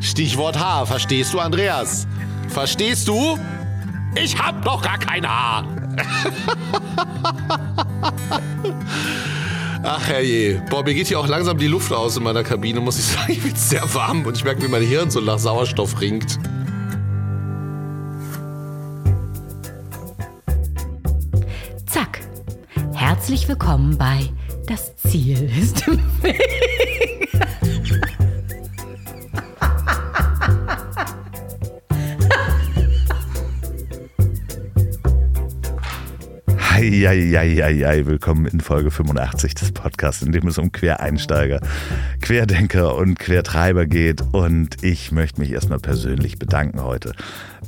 Stichwort Haar. Verstehst du, Andreas? Verstehst du? Ich hab doch gar kein Haar. Ach herrje. Boah, mir geht hier auch langsam die Luft aus in meiner Kabine, muss ich sagen. Ich bin sehr warm und ich merke, wie mein Hirn so nach Sauerstoff ringt. Zack. Herzlich willkommen bei Das Ziel ist im Weg. Eieieiei, willkommen in Folge 85 des Podcasts, in dem es um Quereinsteiger, Querdenker und Quertreiber geht. Und ich möchte mich erstmal persönlich bedanken heute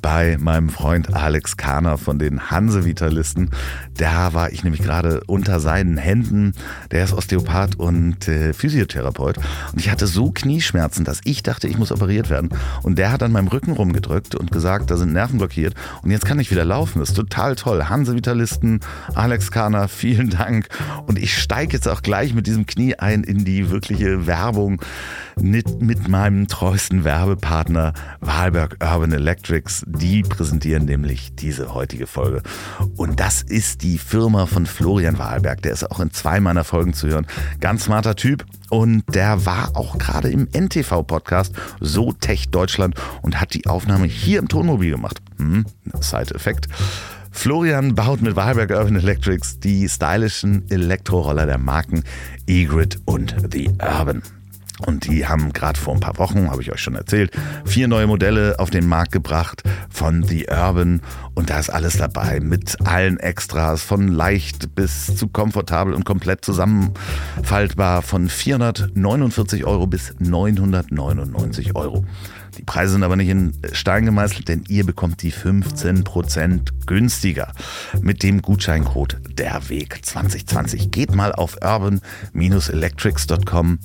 bei meinem Freund Alex Kahner von den Hanse-Vitalisten. Da war ich nämlich gerade unter seinen Händen. Der ist Osteopath und äh, Physiotherapeut. Und ich hatte so Knieschmerzen, dass ich dachte, ich muss operiert werden. Und der hat an meinem Rücken rumgedrückt und gesagt, da sind Nerven blockiert. Und jetzt kann ich wieder laufen. Das ist total toll. Hanse-Vitalisten, Alex Kahner, vielen Dank. Und ich steige jetzt auch gleich mit diesem Knie ein in die wirkliche Werbung mit, mit meinem treuesten Werbepartner Wahlberg Urban Electrics. Die präsentieren nämlich diese heutige Folge. Und das ist die Firma von Florian Wahlberg. Der ist auch in zwei meiner Folgen zu hören. Ganz smarter Typ. Und der war auch gerade im NTV-Podcast So Tech Deutschland und hat die Aufnahme hier im Tonmobil gemacht. Hm, Side-Effekt. Florian baut mit Wahlberg Urban Electrics die stylischen Elektroroller der Marken E-Grid und The Urban. Und die haben gerade vor ein paar Wochen, habe ich euch schon erzählt, vier neue Modelle auf den Markt gebracht von The Urban. Und da ist alles dabei mit allen Extras, von leicht bis zu komfortabel und komplett zusammenfaltbar, von 449 Euro bis 999 Euro. Die Preise sind aber nicht in Stein gemeißelt, denn ihr bekommt die 15% günstiger mit dem Gutscheincode Der Weg 2020. Geht mal auf urban-electrics.com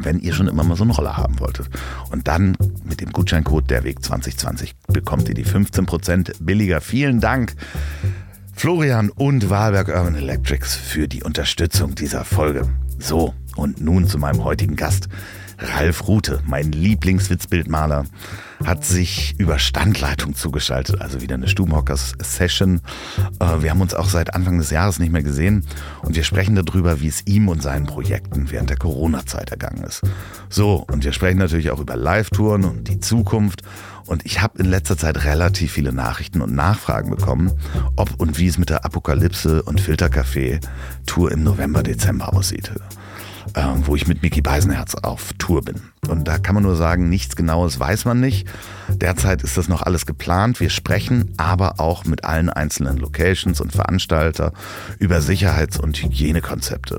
wenn ihr schon immer mal so einen Roller haben wolltet. Und dann mit dem Gutscheincode der Weg 2020 bekommt ihr die 15% billiger. Vielen Dank. Florian und Wahlberg Urban Electrics für die Unterstützung dieser Folge. So, und nun zu meinem heutigen Gast. Ralf Rute, mein Lieblingswitzbildmaler, hat sich über Standleitung zugeschaltet, also wieder eine Stubenhockers-Session. Äh, wir haben uns auch seit Anfang des Jahres nicht mehr gesehen und wir sprechen darüber, wie es ihm und seinen Projekten während der Corona-Zeit ergangen ist. So, und wir sprechen natürlich auch über Live-Touren und die Zukunft. Und ich habe in letzter Zeit relativ viele Nachrichten und Nachfragen bekommen, ob und wie es mit der Apokalypse und Filtercafé-Tour im November, Dezember aussieht wo ich mit Mickey Beisenherz auf Tour bin. Und da kann man nur sagen, nichts Genaues weiß man nicht. Derzeit ist das noch alles geplant. Wir sprechen aber auch mit allen einzelnen Locations und Veranstalter über Sicherheits- und Hygienekonzepte.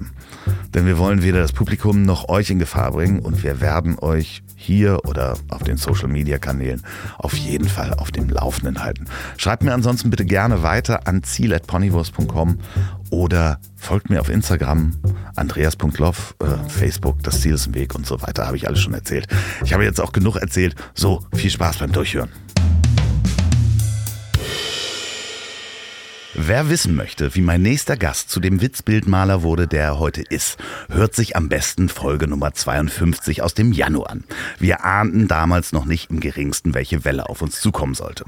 Denn wir wollen weder das Publikum noch euch in Gefahr bringen und wir werden euch hier oder auf den Social Media Kanälen auf jeden Fall auf dem Laufenden halten. Schreibt mir ansonsten bitte gerne weiter an ziel.ponywurst.com oder folgt mir auf Instagram, andreas.loff, äh, Facebook, das Ziel ist im Weg und so weiter, habe ich alles schon erzählt. Ich habe jetzt auch genug erzählt. So, viel Spaß beim Durchhören. Wer wissen möchte, wie mein nächster Gast zu dem Witzbildmaler wurde, der er heute ist, hört sich am besten Folge Nummer 52 aus dem Januar an. Wir ahnten damals noch nicht im geringsten, welche Welle auf uns zukommen sollte.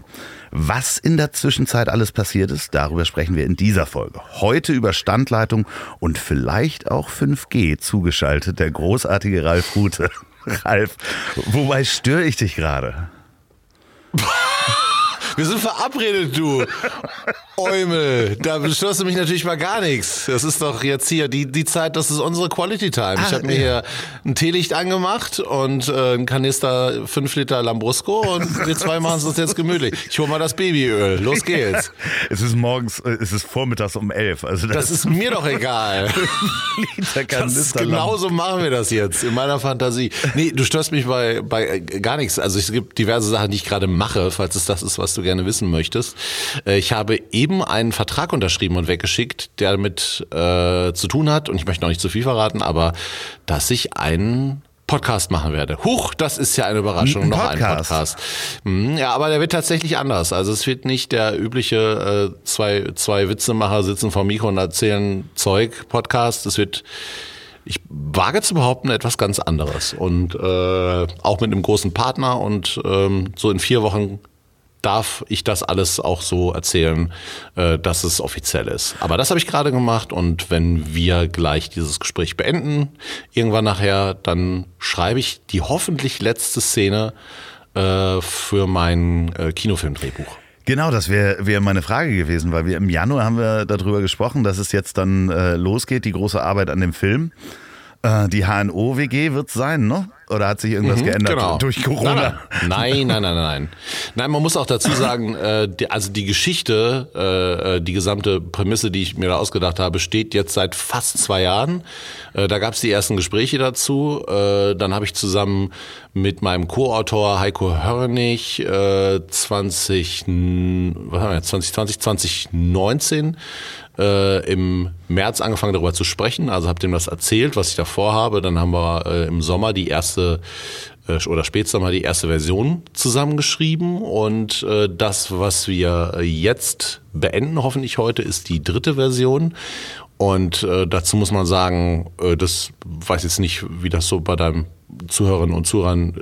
Was in der Zwischenzeit alles passiert ist, darüber sprechen wir in dieser Folge. Heute über Standleitung und vielleicht auch 5G zugeschaltet, der großartige Ralf Rute. Ralf, wobei störe ich dich gerade? Wir sind verabredet, du. Eumel, da beschloss du mich natürlich mal gar nichts. Das ist doch jetzt hier die, die Zeit, das ist unsere Quality Time. ich habe mir ja. hier ein Teelicht angemacht und äh, ein Kanister 5 Liter Lambrusco und wir zwei machen es uns jetzt gemütlich. Ich hole mal das Babyöl. Los geht's. es ist morgens, äh, es ist vormittags um 11. Also das, das ist mir doch egal. Liter Kanister genauso machen wir das jetzt in meiner Fantasie. Nee, du störst mich bei, bei äh, gar nichts. Also es gibt diverse Sachen, die ich gerade mache, falls es das ist, was du gerne wissen möchtest. Äh, ich habe eben einen Vertrag unterschrieben und weggeschickt, der damit äh, zu tun hat, und ich möchte noch nicht zu viel verraten, aber dass ich einen Podcast machen werde. Huch, das ist ja eine Überraschung, ein noch ein Podcast. Hm, ja, aber der wird tatsächlich anders. Also es wird nicht der übliche äh, zwei, zwei Witzemacher sitzen vor Mikro und erzählen Zeug Podcast. Es wird ich wage zu behaupten, etwas ganz anderes. Und äh, auch mit einem großen Partner und ähm, so in vier Wochen darf ich das alles auch so erzählen, äh, dass es offiziell ist. Aber das habe ich gerade gemacht und wenn wir gleich dieses Gespräch beenden, irgendwann nachher, dann schreibe ich die hoffentlich letzte Szene äh, für mein äh, Kinofilmdrehbuch. Genau, das wäre wär meine Frage gewesen, weil wir im Januar haben wir darüber gesprochen, dass es jetzt dann äh, losgeht, die große Arbeit an dem Film. Äh, die HNO-WG wird es sein, ne? Oder hat sich irgendwas mhm, geändert genau. durch Corona? Nein, nein, nein, nein, nein. Nein, man muss auch dazu sagen, äh, die, also die Geschichte, äh, äh, die gesamte Prämisse, die ich mir da ausgedacht habe, steht jetzt seit fast zwei Jahren. Äh, da gab es die ersten Gespräche dazu. Äh, dann habe ich zusammen mit meinem Co-Autor Heiko Hörnig äh, 20, was haben wir jetzt, 2020, 2019 äh, im März angefangen darüber zu sprechen. Also habe dem das erzählt, was ich da vorhabe. Dann haben wir äh, im Sommer die erste äh, oder Spätsommer die erste Version zusammengeschrieben und äh, das, was wir jetzt beenden, hoffentlich heute, ist die dritte Version. Und äh, dazu muss man sagen, äh, das weiß jetzt nicht, wie das so bei deinem Zuhörerinnen und Zuhörern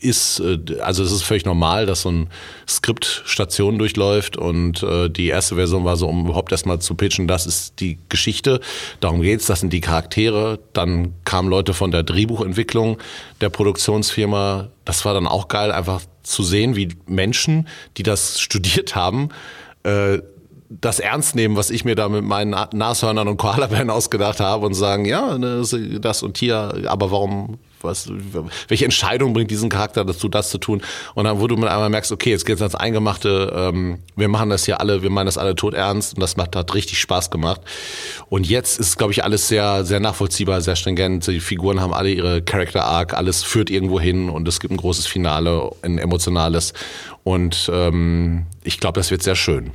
äh, ist, äh, also es ist völlig normal, dass so ein Skript Stationen durchläuft und äh, die erste Version war so, um überhaupt erstmal zu pitchen, das ist die Geschichte, darum geht's, das sind die Charaktere. Dann kamen Leute von der Drehbuchentwicklung der Produktionsfirma. Das war dann auch geil, einfach zu sehen, wie Menschen, die das studiert haben, äh, das ernst nehmen, was ich mir da mit meinen Nashörnern und Koalabären ausgedacht habe und sagen, ja, ne, das und hier, aber warum was, welche Entscheidung bringt diesen Charakter dazu, das zu tun? Und dann, wo du mit einmal merkst, okay, jetzt geht's ans Eingemachte, ähm, wir machen das hier alle, wir meinen das alle tot ernst und das macht, hat richtig Spaß gemacht. Und jetzt ist, glaube ich, alles sehr, sehr nachvollziehbar, sehr stringent. Die Figuren haben alle ihre Character Arc, alles führt irgendwo hin und es gibt ein großes Finale, ein emotionales. Und ähm, ich glaube, das wird sehr schön.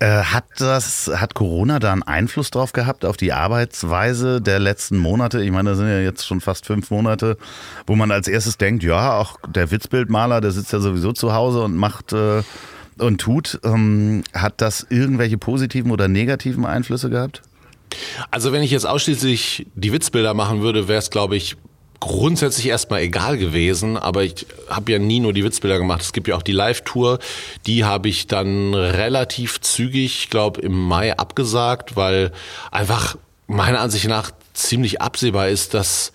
Äh, hat das, hat Corona da einen Einfluss drauf gehabt, auf die Arbeitsweise der letzten Monate? Ich meine, da sind ja jetzt schon fast fünf Monate, wo man als erstes denkt, ja, auch der Witzbildmaler, der sitzt ja sowieso zu Hause und macht äh, und tut. Ähm, hat das irgendwelche positiven oder negativen Einflüsse gehabt? Also wenn ich jetzt ausschließlich die Witzbilder machen würde, wäre es, glaube ich, grundsätzlich erstmal egal gewesen, aber ich habe ja nie nur die Witzbilder gemacht. Es gibt ja auch die Live-Tour, die habe ich dann relativ zügig, ich glaube im Mai abgesagt, weil einfach meiner Ansicht nach ziemlich absehbar ist, dass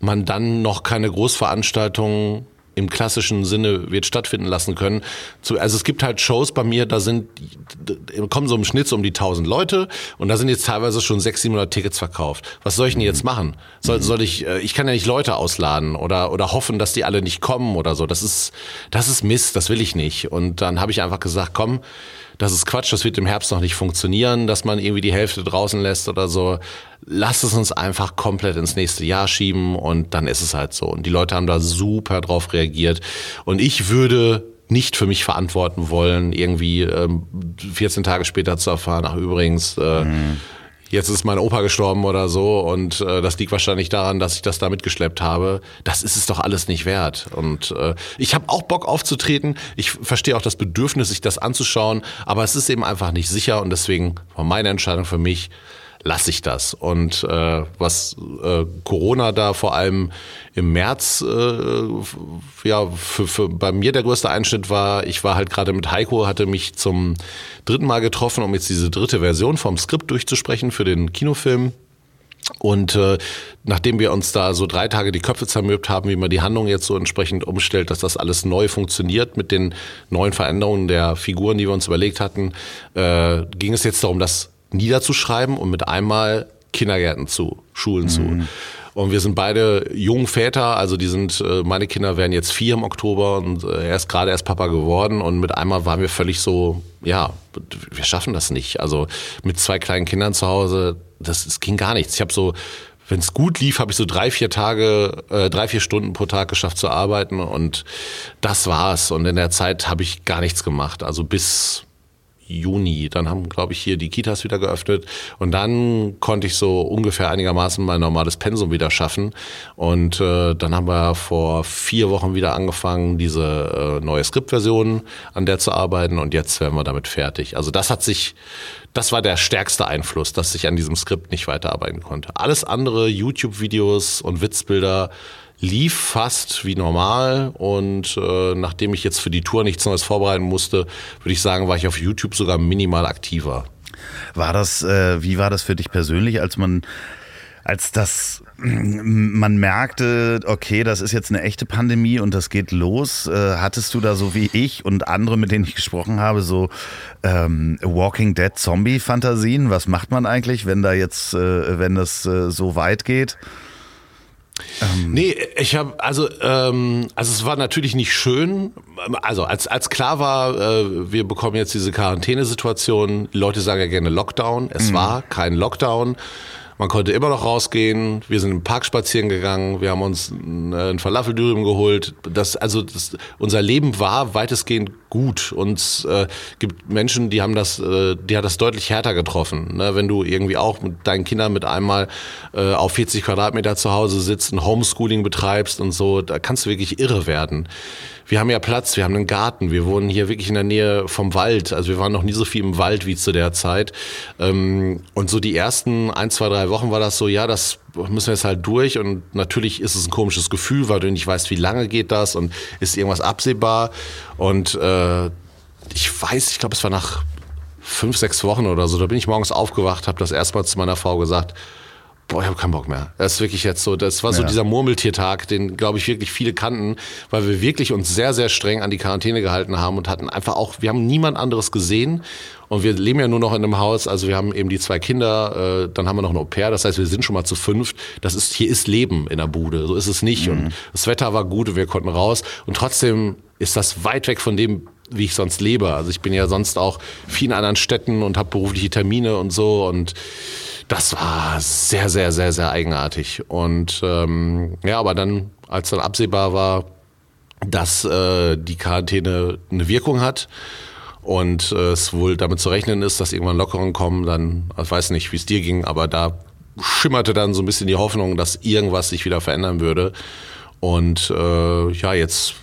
man dann noch keine Großveranstaltung im klassischen Sinne wird stattfinden lassen können. Also es gibt halt Shows bei mir, da sind, kommen so im Schnitt so um die 1000 Leute und da sind jetzt teilweise schon 600, 700 Tickets verkauft. Was soll ich denn jetzt machen? Soll, mhm. soll ich, äh, ich kann ja nicht Leute ausladen oder, oder hoffen, dass die alle nicht kommen oder so. Das ist, das ist Mist, das will ich nicht. Und dann habe ich einfach gesagt, komm, das ist Quatsch, das wird im Herbst noch nicht funktionieren, dass man irgendwie die Hälfte draußen lässt oder so. Lass es uns einfach komplett ins nächste Jahr schieben und dann ist es halt so. Und die Leute haben da super drauf reagiert. Und ich würde nicht für mich verantworten wollen, irgendwie ähm, 14 Tage später zu erfahren, ach übrigens, äh, mhm jetzt ist mein Opa gestorben oder so und äh, das liegt wahrscheinlich daran, dass ich das da mitgeschleppt habe. Das ist es doch alles nicht wert. Und äh, ich habe auch Bock aufzutreten. Ich verstehe auch das Bedürfnis, sich das anzuschauen, aber es ist eben einfach nicht sicher und deswegen war meine Entscheidung für mich, lasse ich das. Und äh, was äh, Corona da vor allem im März äh, ja für, für bei mir der größte Einschnitt war, ich war halt gerade mit Heiko, hatte mich zum dritten Mal getroffen, um jetzt diese dritte Version vom Skript durchzusprechen für den Kinofilm. Und äh, nachdem wir uns da so drei Tage die Köpfe zermürbt haben, wie man die Handlung jetzt so entsprechend umstellt, dass das alles neu funktioniert mit den neuen Veränderungen der Figuren, die wir uns überlegt hatten, äh, ging es jetzt darum, das niederzuschreiben und mit einmal Kindergärten zu, Schulen mhm. zu. Und wir sind beide Jungväter, also die sind, äh, meine Kinder werden jetzt vier im Oktober und äh, er ist gerade erst Papa geworden und mit einmal waren wir völlig so, ja, wir schaffen das nicht. Also mit zwei kleinen Kindern zu Hause, das, das ging gar nichts. Ich habe so, wenn es gut lief, habe ich so drei, vier Tage, äh, drei, vier Stunden pro Tag geschafft zu arbeiten und das war's. Und in der Zeit habe ich gar nichts gemacht. Also bis Juni. Dann haben, glaube ich, hier die Kitas wieder geöffnet und dann konnte ich so ungefähr einigermaßen mein normales Pensum wieder schaffen. Und äh, dann haben wir vor vier Wochen wieder angefangen, diese äh, neue Skriptversion an der zu arbeiten und jetzt werden wir damit fertig. Also das hat sich, das war der stärkste Einfluss, dass ich an diesem Skript nicht weiterarbeiten konnte. Alles andere, YouTube-Videos und Witzbilder, lief fast wie normal und äh, nachdem ich jetzt für die Tour nichts Neues vorbereiten musste, würde ich sagen, war ich auf YouTube sogar minimal aktiver. War das, äh, wie war das für dich persönlich, als man, als das, man merkte, okay, das ist jetzt eine echte Pandemie und das geht los. Äh, hattest du da so wie ich und andere, mit denen ich gesprochen habe, so ähm, Walking Dead Zombie-Fantasien? Was macht man eigentlich, wenn da jetzt, äh, wenn das äh, so weit geht? Ähm. Nee, ich habe also ähm, also es war natürlich nicht schön. Also als als klar war, äh, wir bekommen jetzt diese Quarantänesituation. Leute sagen ja gerne Lockdown. Es mhm. war kein Lockdown. Man konnte immer noch rausgehen. Wir sind im Park spazieren gegangen. Wir haben uns einen Falafeldürüm geholt. Das, also das, unser Leben war weitestgehend gut. Und äh, gibt Menschen, die haben das, äh, die hat das deutlich härter getroffen. Ne? Wenn du irgendwie auch mit deinen Kindern mit einmal äh, auf 40 Quadratmeter zu Hause sitzt, ein Homeschooling betreibst und so, da kannst du wirklich irre werden wir haben ja Platz, wir haben einen Garten, wir wohnen hier wirklich in der Nähe vom Wald. Also wir waren noch nie so viel im Wald wie zu der Zeit. Ähm, und so die ersten ein, zwei, drei Wochen war das so, ja, das müssen wir jetzt halt durch. Und natürlich ist es ein komisches Gefühl, weil du nicht weißt, wie lange geht das und ist irgendwas absehbar. Und äh, ich weiß, ich glaube, es war nach fünf, sechs Wochen oder so, da bin ich morgens aufgewacht, habe das erstmal zu meiner Frau gesagt, boah, ich habe keinen Bock mehr. Das ist wirklich jetzt so, das war so ja. dieser Murmeltiertag, den, glaube ich, wirklich viele kannten, weil wir wirklich uns sehr, sehr streng an die Quarantäne gehalten haben und hatten einfach auch, wir haben niemand anderes gesehen und wir leben ja nur noch in einem Haus, also wir haben eben die zwei Kinder, äh, dann haben wir noch ein Au-pair, das heißt, wir sind schon mal zu fünft. Das ist, hier ist Leben in der Bude, so ist es nicht. Mhm. Und das Wetter war gut und wir konnten raus und trotzdem ist das weit weg von dem, wie ich sonst lebe. Also ich bin ja sonst auch viel in anderen Städten und habe berufliche Termine und so und das war sehr, sehr, sehr, sehr eigenartig. Und ähm, ja, aber dann, als dann absehbar war, dass äh, die Quarantäne eine Wirkung hat und äh, es wohl damit zu rechnen ist, dass irgendwann Lockerungen kommen, dann, ich weiß nicht, wie es dir ging, aber da schimmerte dann so ein bisschen die Hoffnung, dass irgendwas sich wieder verändern würde. Und äh, ja, jetzt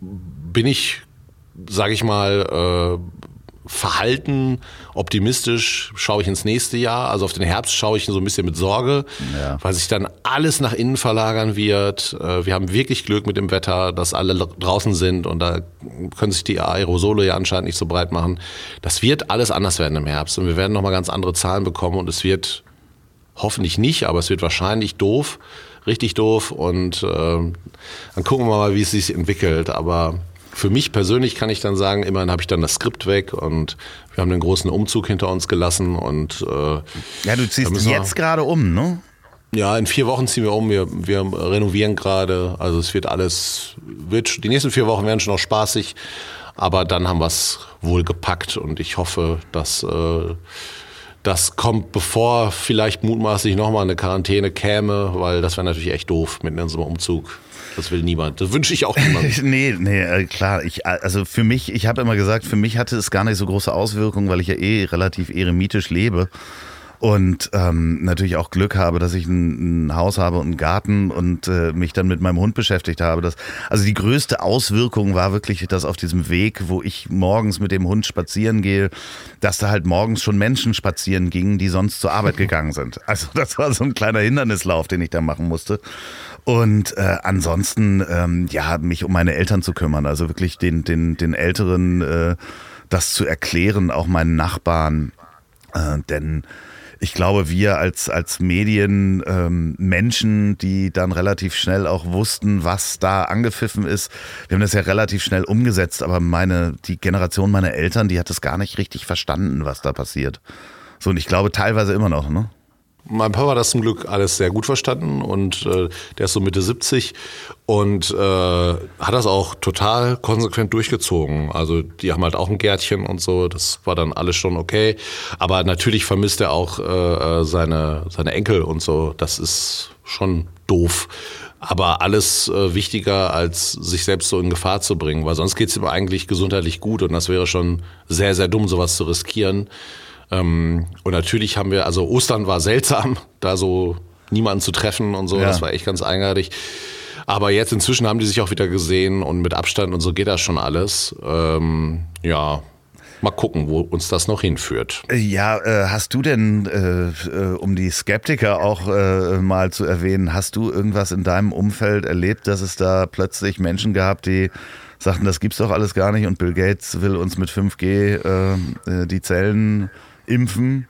bin ich, sage ich mal, äh, verhalten, optimistisch schaue ich ins nächste Jahr. Also auf den Herbst schaue ich so ein bisschen mit Sorge, ja. weil sich dann alles nach innen verlagern wird. Äh, wir haben wirklich Glück mit dem Wetter, dass alle draußen sind und da können sich die Aerosole ja anscheinend nicht so breit machen. Das wird alles anders werden im Herbst und wir werden nochmal ganz andere Zahlen bekommen und es wird hoffentlich nicht, aber es wird wahrscheinlich doof, richtig doof und äh, dann gucken wir mal, wie es sich entwickelt. Aber für mich persönlich kann ich dann sagen, immerhin habe ich dann das Skript weg und wir haben den großen Umzug hinter uns gelassen und äh, ja, du ziehst jetzt gerade um, ne? Ja, in vier Wochen ziehen wir um. Wir, wir renovieren gerade. Also es wird alles, wird, die nächsten vier Wochen werden schon noch spaßig, aber dann haben wir es wohl gepackt und ich hoffe, dass äh, das kommt, bevor vielleicht mutmaßlich nochmal eine Quarantäne käme, weil das wäre natürlich echt doof mit in unserem Umzug. Das will niemand. Das wünsche ich auch niemand. nee, nee, äh, klar. Ich, also für mich, ich habe immer gesagt, für mich hatte es gar nicht so große Auswirkungen, weil ich ja eh relativ eremitisch lebe und ähm, natürlich auch Glück habe, dass ich ein, ein Haus habe und einen Garten und äh, mich dann mit meinem Hund beschäftigt habe. Das, also die größte Auswirkung war wirklich, dass auf diesem Weg, wo ich morgens mit dem Hund spazieren gehe, dass da halt morgens schon Menschen spazieren gingen, die sonst zur Arbeit gegangen sind. Also das war so ein kleiner Hindernislauf, den ich da machen musste. Und äh, ansonsten, ähm, ja, mich um meine Eltern zu kümmern, also wirklich den, den, den Älteren äh, das zu erklären, auch meinen Nachbarn. Äh, denn ich glaube, wir als, als Medien ähm, Menschen, die dann relativ schnell auch wussten, was da angepfiffen ist, wir haben das ja relativ schnell umgesetzt, aber meine, die Generation meiner Eltern, die hat das gar nicht richtig verstanden, was da passiert. So, und ich glaube teilweise immer noch, ne? Mein Papa hat das zum Glück alles sehr gut verstanden und äh, der ist so Mitte 70 und äh, hat das auch total konsequent durchgezogen. Also die haben halt auch ein Gärtchen und so, das war dann alles schon okay. Aber natürlich vermisst er auch äh, äh seine, seine Enkel und so. Das ist schon doof. Aber alles äh, wichtiger, als sich selbst so in Gefahr zu bringen, weil sonst geht es ihm eigentlich gesundheitlich gut und das wäre schon sehr, sehr dumm, sowas zu riskieren. Ähm, und natürlich haben wir, also Ostern war seltsam, da so niemanden zu treffen und so, ja. das war echt ganz eigenartig. Aber jetzt inzwischen haben die sich auch wieder gesehen und mit Abstand und so geht das schon alles. Ähm, ja, Mal gucken, wo uns das noch hinführt. Ja, äh, hast du denn, äh, äh, um die Skeptiker auch äh, mal zu erwähnen, hast du irgendwas in deinem Umfeld erlebt, dass es da plötzlich Menschen gab, die sagten, das gibt's doch alles gar nicht und Bill Gates will uns mit 5G äh, äh, die Zellen impfen?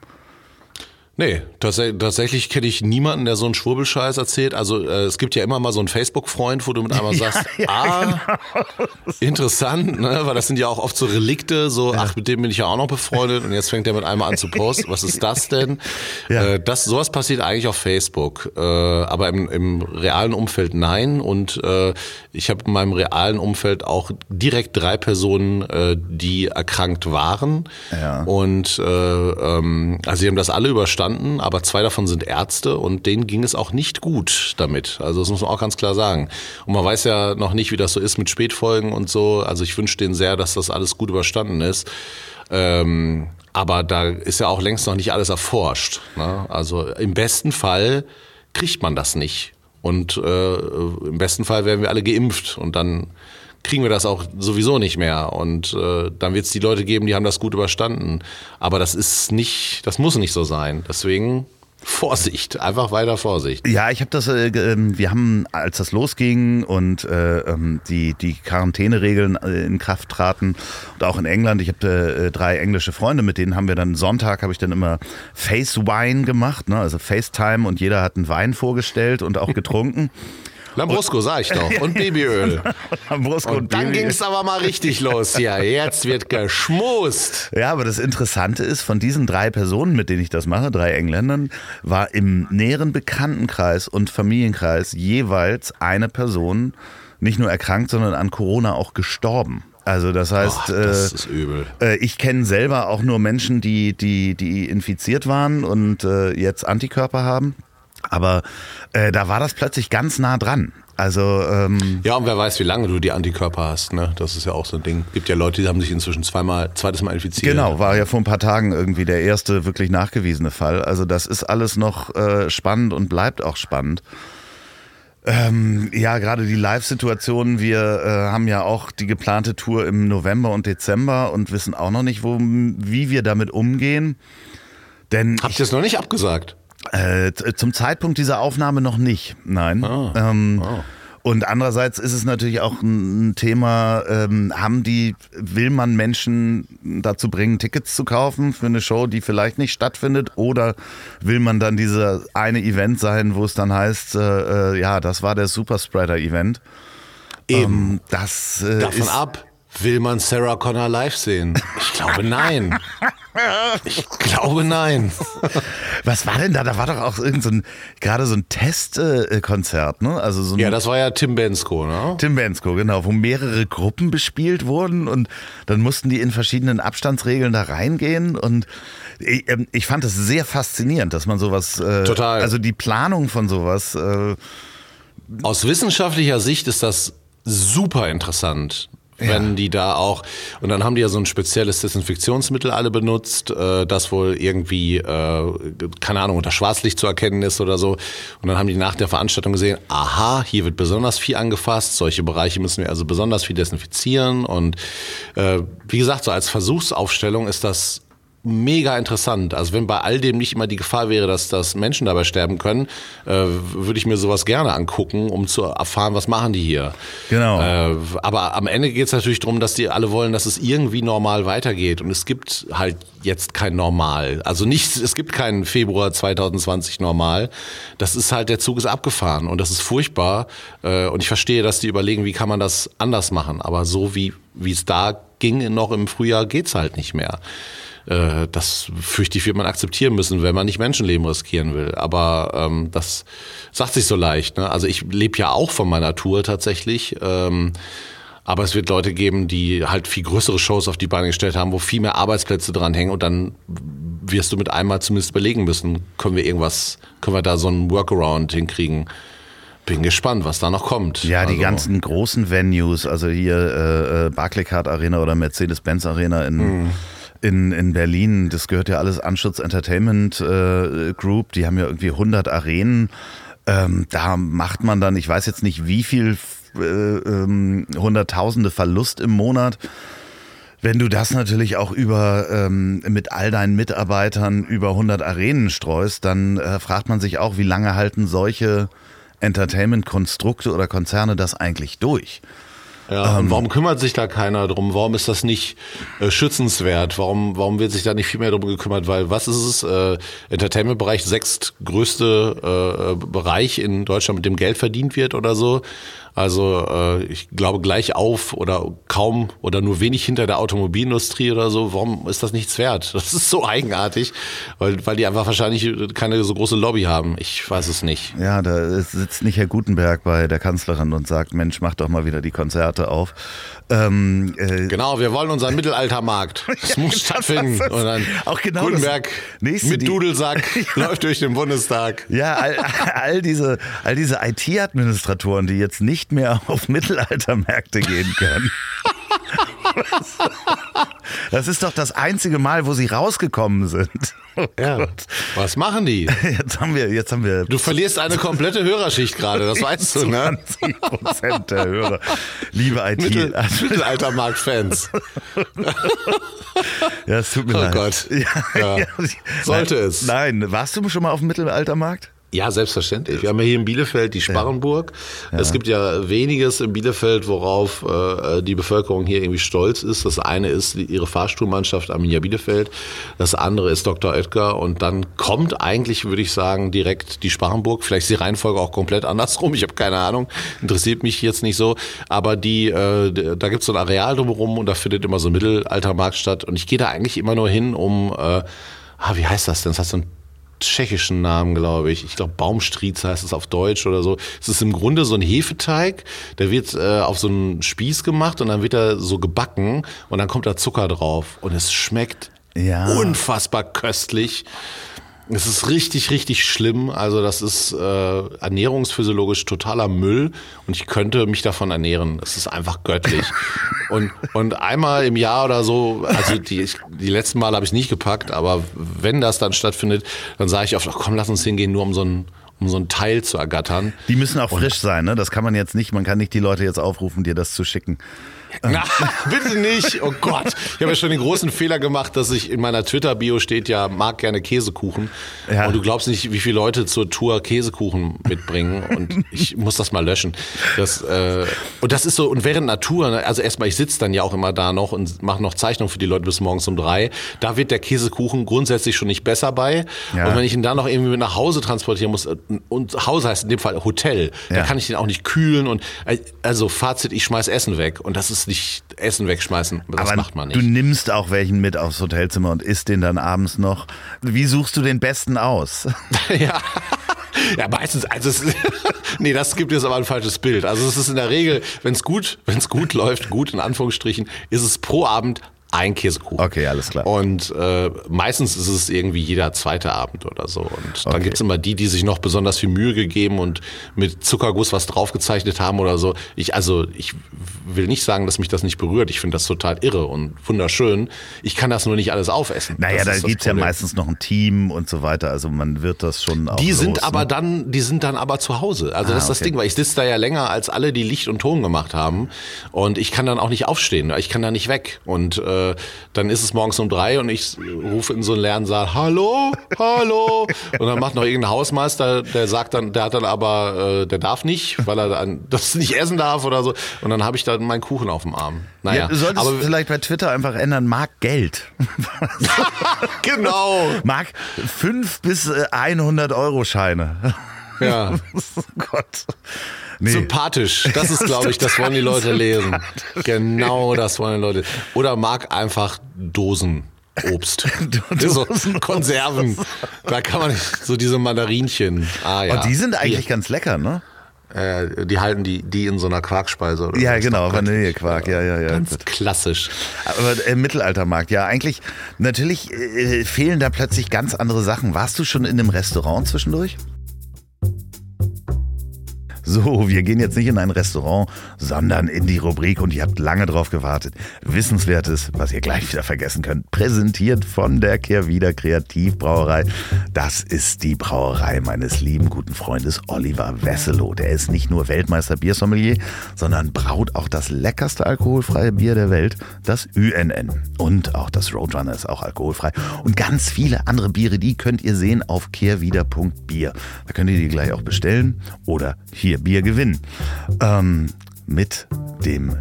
Nee, tatsächlich kenne ich niemanden, der so einen Schwurbelscheiß erzählt. Also äh, es gibt ja immer mal so einen Facebook-Freund, wo du mit einmal sagst, ja, ja, ah, genau. interessant, ne? weil das sind ja auch oft so Relikte, so, ja. ach, mit dem bin ich ja auch noch befreundet und jetzt fängt er mit einmal an zu posten. Was ist das denn? Äh, das, sowas passiert eigentlich auf Facebook, äh, aber im, im realen Umfeld nein. Und äh, ich habe in meinem realen Umfeld auch direkt drei Personen, äh, die erkrankt waren. Ja. Und äh, ähm, also sie haben das alle überstanden verstanden, aber zwei davon sind Ärzte und denen ging es auch nicht gut damit. Also das muss man auch ganz klar sagen. Und man weiß ja noch nicht, wie das so ist mit Spätfolgen und so. Also ich wünsche denen sehr, dass das alles gut überstanden ist. Ähm, aber da ist ja auch längst noch nicht alles erforscht. Ne? Also im besten Fall kriegt man das nicht. Und äh, im besten Fall werden wir alle geimpft und dann kriegen wir das auch sowieso nicht mehr. Und äh, dann wird es die Leute geben, die haben das gut überstanden. Aber das ist nicht, das muss nicht so sein. Deswegen Vorsicht, einfach weiter Vorsicht. Ja, ich habe das, äh, ähm, wir haben, als das losging und äh, ähm, die, die Quarantäneregeln äh, in Kraft traten und auch in England, ich habe äh, drei englische Freunde, mit denen haben wir dann Sonntag, habe ich dann immer Face Wine gemacht, ne? also FaceTime und jeder hat einen Wein vorgestellt und auch getrunken. Lambrusco, sag ich doch. Und Babyöl. Lambrusco und, und dann ging es aber mal richtig los hier. Jetzt wird geschmust. Ja, aber das Interessante ist, von diesen drei Personen, mit denen ich das mache, drei Engländern, war im näheren Bekanntenkreis und Familienkreis jeweils eine Person nicht nur erkrankt, sondern an Corona auch gestorben. Also das heißt, oh, das übel. Äh, ich kenne selber auch nur Menschen, die, die, die infiziert waren und äh, jetzt Antikörper haben. Aber äh, da war das plötzlich ganz nah dran. Also ähm ja, und wer weiß, wie lange du die Antikörper hast, ne? Das ist ja auch so ein Ding. Gibt ja Leute, die haben sich inzwischen zweimal, zweites Mal infiziert. Genau, war ja vor ein paar Tagen irgendwie der erste wirklich nachgewiesene Fall. Also das ist alles noch äh, spannend und bleibt auch spannend. Ähm, ja, gerade die Live-Situation. Wir äh, haben ja auch die geplante Tour im November und Dezember und wissen auch noch nicht, wo, wie wir damit umgehen. Denn Habt ihr es noch nicht abgesagt? Äh, zum Zeitpunkt dieser Aufnahme noch nicht, nein. Oh. Ähm, oh. Und andererseits ist es natürlich auch ein Thema, ähm, haben die, will man Menschen dazu bringen, Tickets zu kaufen für eine Show, die vielleicht nicht stattfindet? Oder will man dann dieser eine Event sein, wo es dann heißt, äh, äh ja, das war der Superspreader-Event? Eben. Ähm, das äh, Davon ab, will man Sarah Connor live sehen? Ich glaube nein. Ich glaube nein. Was war denn da? Da war doch auch irgend so ein, gerade so ein Testkonzert, ne? Also so ja, das war ja Tim Bensko, ne? Tim Bensko, genau, wo mehrere Gruppen bespielt wurden und dann mussten die in verschiedenen Abstandsregeln da reingehen und ich, ähm, ich fand es sehr faszinierend, dass man sowas, äh, Total. also die Planung von sowas. Äh, Aus wissenschaftlicher Sicht ist das super interessant wenn ja. die da auch und dann haben die ja so ein spezielles Desinfektionsmittel alle benutzt, äh, das wohl irgendwie äh, keine Ahnung unter Schwarzlicht zu erkennen ist oder so und dann haben die nach der Veranstaltung gesehen, aha, hier wird besonders viel angefasst, solche Bereiche müssen wir also besonders viel desinfizieren und äh, wie gesagt, so als Versuchsaufstellung ist das mega interessant. Also wenn bei all dem nicht immer die Gefahr wäre, dass, dass Menschen dabei sterben können, äh, würde ich mir sowas gerne angucken, um zu erfahren, was machen die hier. Genau. Äh, aber am Ende geht es natürlich darum, dass die alle wollen, dass es irgendwie normal weitergeht. Und es gibt halt jetzt kein Normal. Also nicht, es gibt keinen Februar 2020 Normal. Das ist halt, der Zug ist abgefahren und das ist furchtbar. Äh, und ich verstehe, dass die überlegen, wie kann man das anders machen. Aber so wie wie es da ging noch im Frühjahr, geht's halt nicht mehr. Äh, das fürchte ich, wird man akzeptieren müssen, wenn man nicht Menschenleben riskieren will. Aber ähm, das sagt sich so leicht. Ne? Also ich lebe ja auch von meiner Tour tatsächlich. Ähm, aber es wird Leute geben, die halt viel größere Shows auf die Beine gestellt haben, wo viel mehr Arbeitsplätze dranhängen und dann wirst du mit einmal zumindest belegen müssen, können wir irgendwas, können wir da so einen Workaround hinkriegen bin gespannt, was da noch kommt. Ja, die also, ganzen großen Venues, also hier äh, äh Barclaycard Arena oder Mercedes-Benz Arena in, mhm. In, in Berlin, das gehört ja alles Anschutz Entertainment äh, Group, die haben ja irgendwie 100 Arenen. Ähm, da macht man dann, ich weiß jetzt nicht wie viel, äh, ähm, Hunderttausende Verlust im Monat. Wenn du das natürlich auch über ähm, mit all deinen Mitarbeitern über 100 Arenen streust, dann äh, fragt man sich auch, wie lange halten solche Entertainment-Konstrukte oder Konzerne das eigentlich durch? Ja, ähm, warum kümmert sich da keiner drum? Warum ist das nicht äh, schützenswert? Warum, warum wird sich da nicht viel mehr drum gekümmert? Weil was ist es? Äh, Entertainment-Bereich, sechstgrößte äh, Bereich in Deutschland, mit dem Geld verdient wird oder so. Also äh, ich glaube gleich auf oder kaum oder nur wenig hinter der Automobilindustrie oder so. Warum ist das nichts wert? Das ist so eigenartig, weil, weil die einfach wahrscheinlich keine so große Lobby haben. Ich weiß es nicht. Ja, da sitzt nicht Herr Gutenberg bei der Kanzlerin und sagt, Mensch, mach doch mal wieder die Konzerte auf. Ähm, äh, genau, wir wollen unseren Mittelaltermarkt. Das muss ja, stattfinden. Und dann auch genau Gutenberg mit Dudelsack ja. läuft durch den Bundestag. Ja, all, all diese, all diese IT-Administratoren, die jetzt nicht mehr auf Mittelaltermärkte gehen können. Das ist doch das einzige Mal, wo sie rausgekommen sind. Oh ja. Was machen die? Jetzt haben wir, jetzt haben wir. Du verlierst eine komplette Hörerschicht gerade, das weißt du, ne? 20 Prozent der Hörer. Liebe IT. Mittel, Mittelaltermarkt-Fans. ja, es tut mir oh leid. Oh Gott. Ja, ja. Sollte Nein, es. Nein, warst du schon mal auf dem Mittelaltermarkt? Ja, selbstverständlich. Wir haben ja hier in Bielefeld die Sparrenburg. Ja. Ja. Es gibt ja weniges in Bielefeld, worauf äh, die Bevölkerung hier irgendwie stolz ist. Das eine ist ihre Fahrstuhlmannschaft Arminia Bielefeld. Das andere ist Dr. Oetker. Und dann kommt eigentlich, würde ich sagen, direkt die Sparrenburg. Vielleicht ist die Reihenfolge auch komplett andersrum. Ich habe keine Ahnung. Interessiert mich jetzt nicht so. Aber die, äh, da gibt es so ein Areal drumherum und da findet immer so ein Mittelaltermarkt statt. Und ich gehe da eigentlich immer nur hin, um, äh, ah, wie heißt das denn? Das heißt so ein tschechischen Namen, glaube ich. Ich glaube, Baumstriez heißt es auf Deutsch oder so. Es ist im Grunde so ein Hefeteig, der wird äh, auf so einen Spieß gemacht und dann wird er so gebacken und dann kommt da Zucker drauf und es schmeckt ja. unfassbar köstlich. Es ist richtig, richtig schlimm. Also das ist äh, ernährungsphysiologisch totaler Müll und ich könnte mich davon ernähren. Es ist einfach göttlich. und, und einmal im Jahr oder so, also die, die letzten Mal habe ich nicht gepackt, aber wenn das dann stattfindet, dann sage ich oft, ach komm, lass uns hingehen, nur um so ein um so ein Teil zu ergattern. Die müssen auch frisch sein, ne? Das kann man jetzt nicht, man kann nicht die Leute jetzt aufrufen, dir das zu schicken. Na, bitte nicht. Oh Gott. Ich habe ja schon den großen Fehler gemacht, dass ich in meiner Twitter-Bio steht ja, mag gerne Käsekuchen. Ja. Und du glaubst nicht, wie viele Leute zur Tour Käsekuchen mitbringen. Und ich muss das mal löschen. Das, äh, und das ist so, und während Natur, ne, also erstmal, ich sitze dann ja auch immer da noch und mache noch Zeichnungen für die Leute bis morgens um drei. Da wird der Käsekuchen grundsätzlich schon nicht besser bei. Ja. Und wenn ich ihn dann noch irgendwie mit nach Hause transportieren muss, und Hause heißt in dem Fall Hotel, ja. da kann ich den auch nicht kühlen. Und äh, also Fazit, ich schmeiß Essen weg. Und das ist nicht Essen wegschmeißen. Das Aber macht man nicht. Du nimmst auch welchen mit aufs Hotelzimmer und isst den dann abends noch. Wie suchst du den besten aus? ja. Ja, meistens, also es, nee, das gibt jetzt aber ein falsches Bild. Also es ist in der Regel, wenn es gut, wenn es gut läuft, gut in Anführungsstrichen, ist es pro Abend ein Käsekuchen. Okay, alles klar. Und äh, meistens ist es irgendwie jeder zweite Abend oder so. Und dann okay. gibt's immer die, die sich noch besonders viel Mühe gegeben und mit Zuckerguss was draufgezeichnet haben oder so. Ich, also ich will nicht sagen, dass mich das nicht berührt. Ich finde das total irre und wunderschön. Ich kann das nur nicht alles aufessen. Naja, da gibt's ja meistens noch ein Team und so weiter. Also man wird das schon auch. Die los, sind aber ne? dann, die sind dann aber zu Hause. Also ah, das ist das Ding, weil ich sitze da ja länger als alle, die Licht und Ton gemacht haben. Und ich kann dann auch nicht aufstehen. Ich kann da nicht weg. Und äh, äh, dann ist es morgens um drei und ich rufe in so einen leeren Saal, hallo, hallo. Und dann macht noch irgendein Hausmeister, der sagt dann, der hat dann aber, äh, der darf nicht, weil er dann das nicht essen darf oder so. Und dann habe ich dann meinen Kuchen auf dem Arm. Naja, ja, du solltest aber vielleicht bei Twitter einfach ändern, mag Geld. genau. Mag fünf bis 100 äh, Euro Scheine. Ja. oh Gott. Nee. Sympathisch. Das ist, glaube ich, das wollen die Leute lesen. Genau das wollen die Leute. Oder mag einfach Dosen. Obst. so Konserven. Da kann man nicht, so diese Mandarinchen. Ah, ja. Und die sind eigentlich die, ganz lecker, ne? Äh, die halten die, die in so einer Quarkspeise. Oder ja, genau, Vanillequark, ja, ja, ja. Ganz klassisch. Aber äh, Mittelaltermarkt, ja, eigentlich, natürlich äh, fehlen da plötzlich ganz andere Sachen. Warst du schon in einem Restaurant zwischendurch? So, wir gehen jetzt nicht in ein Restaurant, sondern in die Rubrik und ihr habt lange drauf gewartet. Wissenswertes, was ihr gleich wieder vergessen könnt. Präsentiert von der Kehrwieder Kreativbrauerei. Das ist die Brauerei meines lieben guten Freundes Oliver Wesselow. Der ist nicht nur Weltmeister Biersommelier, sondern braut auch das leckerste alkoholfreie Bier der Welt, das UNN. Und auch das Roadrunner ist auch alkoholfrei. Und ganz viele andere Biere, die könnt ihr sehen auf kehrwieder.bier. Da könnt ihr die gleich auch bestellen oder hier Bier gewinnen. Ähm, mit dem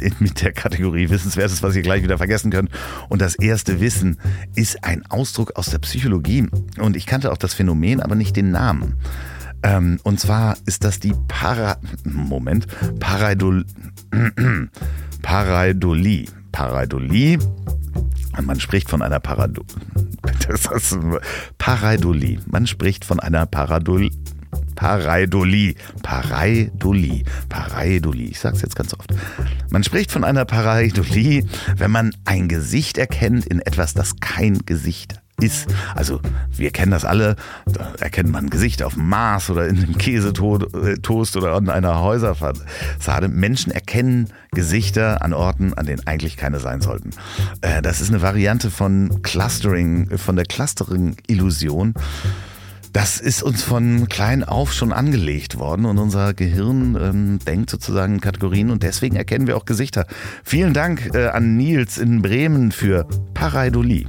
mit der Kategorie Wissenswertes, was ihr gleich wieder vergessen könnt. Und das erste Wissen ist ein Ausdruck aus der Psychologie. Und ich kannte auch das Phänomen, aber nicht den Namen. Ähm, und zwar ist das die Para... Moment. Paraidol... Pareidolie. Pareidolie. Man spricht von einer Parado... Das ist Pareidolie. Man spricht von einer Paradol... Pareidolie. Pareidolie. Pareidolie. Ich sag's jetzt ganz oft. Man spricht von einer Pareidolie, wenn man ein Gesicht erkennt in etwas, das kein Gesicht ist. Also wir kennen das alle, da erkennt man ein Gesicht auf dem Mars oder in einem Käsetoast oder an einer Häuserfassade. Menschen erkennen Gesichter an Orten, an denen eigentlich keine sein sollten. Äh, das ist eine Variante von Clustering, von der Clustering-Illusion. Das ist uns von klein auf schon angelegt worden und unser Gehirn ähm, denkt sozusagen in Kategorien und deswegen erkennen wir auch Gesichter. Vielen Dank äh, an Nils in Bremen für Pareidolie.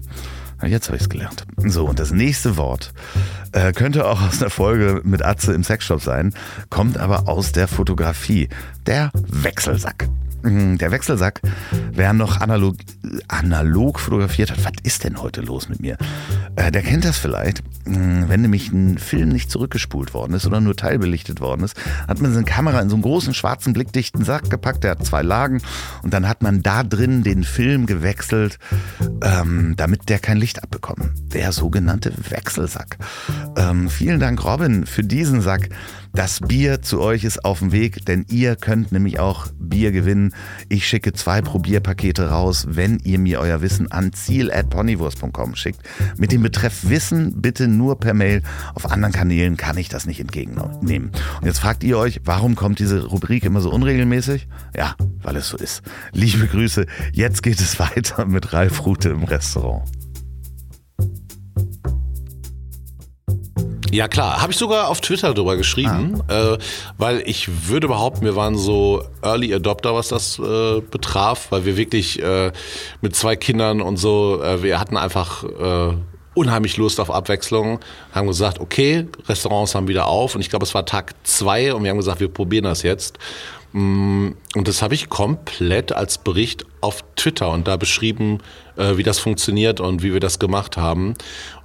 Jetzt habe ich es gelernt. So, und das nächste Wort äh, könnte auch aus einer Folge mit Atze im Sexshop sein, kommt aber aus der Fotografie. Der Wechselsack. Mhm, der Wechselsack, wer noch analog, analog fotografiert hat, was ist denn heute los mit mir? Äh, der kennt das vielleicht. Mhm, wenn nämlich ein Film nicht zurückgespult worden ist oder nur teilbelichtet worden ist, hat man seine Kamera in so einen großen schwarzen blickdichten Sack gepackt, der hat zwei Lagen und dann hat man da drin den Film gewechselt, ähm, damit der kein Licht abbekommt. Der sogenannte Wechselsack. Ähm, vielen Dank, Robin, für diesen Sack. Das Bier zu euch ist auf dem Weg, denn ihr könnt nämlich auch Bier gewinnen. Ich schicke zwei Probierpakete raus, wenn ihr mir euer Wissen an ziel.ponywurst.com schickt. Mit dem Betreff Wissen bitte nur per Mail. Auf anderen Kanälen kann ich das nicht entgegennehmen. Und jetzt fragt ihr euch, warum kommt diese Rubrik immer so unregelmäßig? Ja, weil es so ist. Liebe Grüße. Jetzt geht es weiter mit Ralf Rute im Restaurant. Ja klar, habe ich sogar auf Twitter drüber geschrieben, ah. äh, weil ich würde behaupten, wir waren so Early Adopter, was das äh, betraf, weil wir wirklich äh, mit zwei Kindern und so, äh, wir hatten einfach äh, unheimlich Lust auf Abwechslung, haben gesagt, okay, Restaurants haben wieder auf und ich glaube, es war Tag zwei und wir haben gesagt, wir probieren das jetzt. Mm, und das habe ich komplett als Bericht auf Twitter und da beschrieben, äh, wie das funktioniert und wie wir das gemacht haben.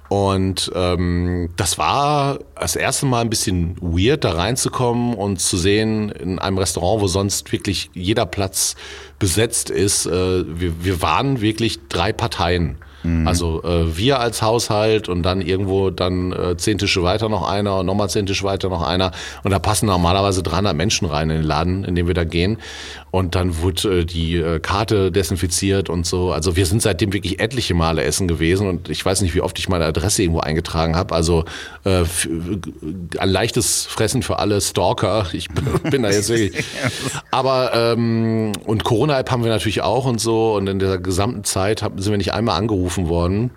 Und ähm, das war das erste Mal ein bisschen weird, da reinzukommen und zu sehen, in einem Restaurant, wo sonst wirklich jeder Platz besetzt ist, äh, wir, wir waren wirklich drei Parteien. Mhm. Also äh, wir als Haushalt und dann irgendwo dann äh, zehn Tische weiter noch einer und nochmal zehn Tische weiter noch einer. Und da passen normalerweise 300 Menschen rein in den Laden, in dem wir da gehen. Und dann wurde äh, die äh, Karte desinfiziert und so. Also wir sind seitdem wirklich etliche Male essen gewesen und ich weiß nicht, wie oft ich meine Adresse irgendwo eingetragen habe. Also äh, ein leichtes Fressen für alle Stalker. Ich bin da jetzt wirklich. Aber ähm, und Corona-App haben wir natürlich auch und so. Und in der gesamten Zeit sind wir nicht einmal angerufen worden.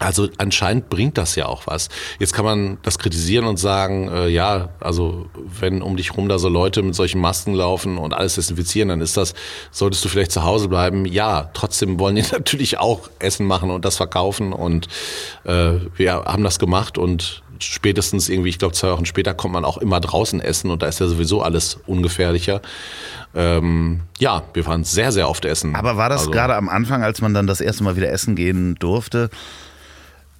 Also anscheinend bringt das ja auch was. Jetzt kann man das kritisieren und sagen, äh, ja, also wenn um dich rum da so Leute mit solchen Masken laufen und alles desinfizieren, dann ist das, solltest du vielleicht zu Hause bleiben. Ja, trotzdem wollen die natürlich auch Essen machen und das verkaufen und äh, wir haben das gemacht und spätestens irgendwie, ich glaube zwei Wochen später kommt man auch immer draußen essen und da ist ja sowieso alles ungefährlicher. Ähm, ja, wir waren sehr, sehr oft essen. Aber war das also, gerade am Anfang, als man dann das erste Mal wieder essen gehen durfte?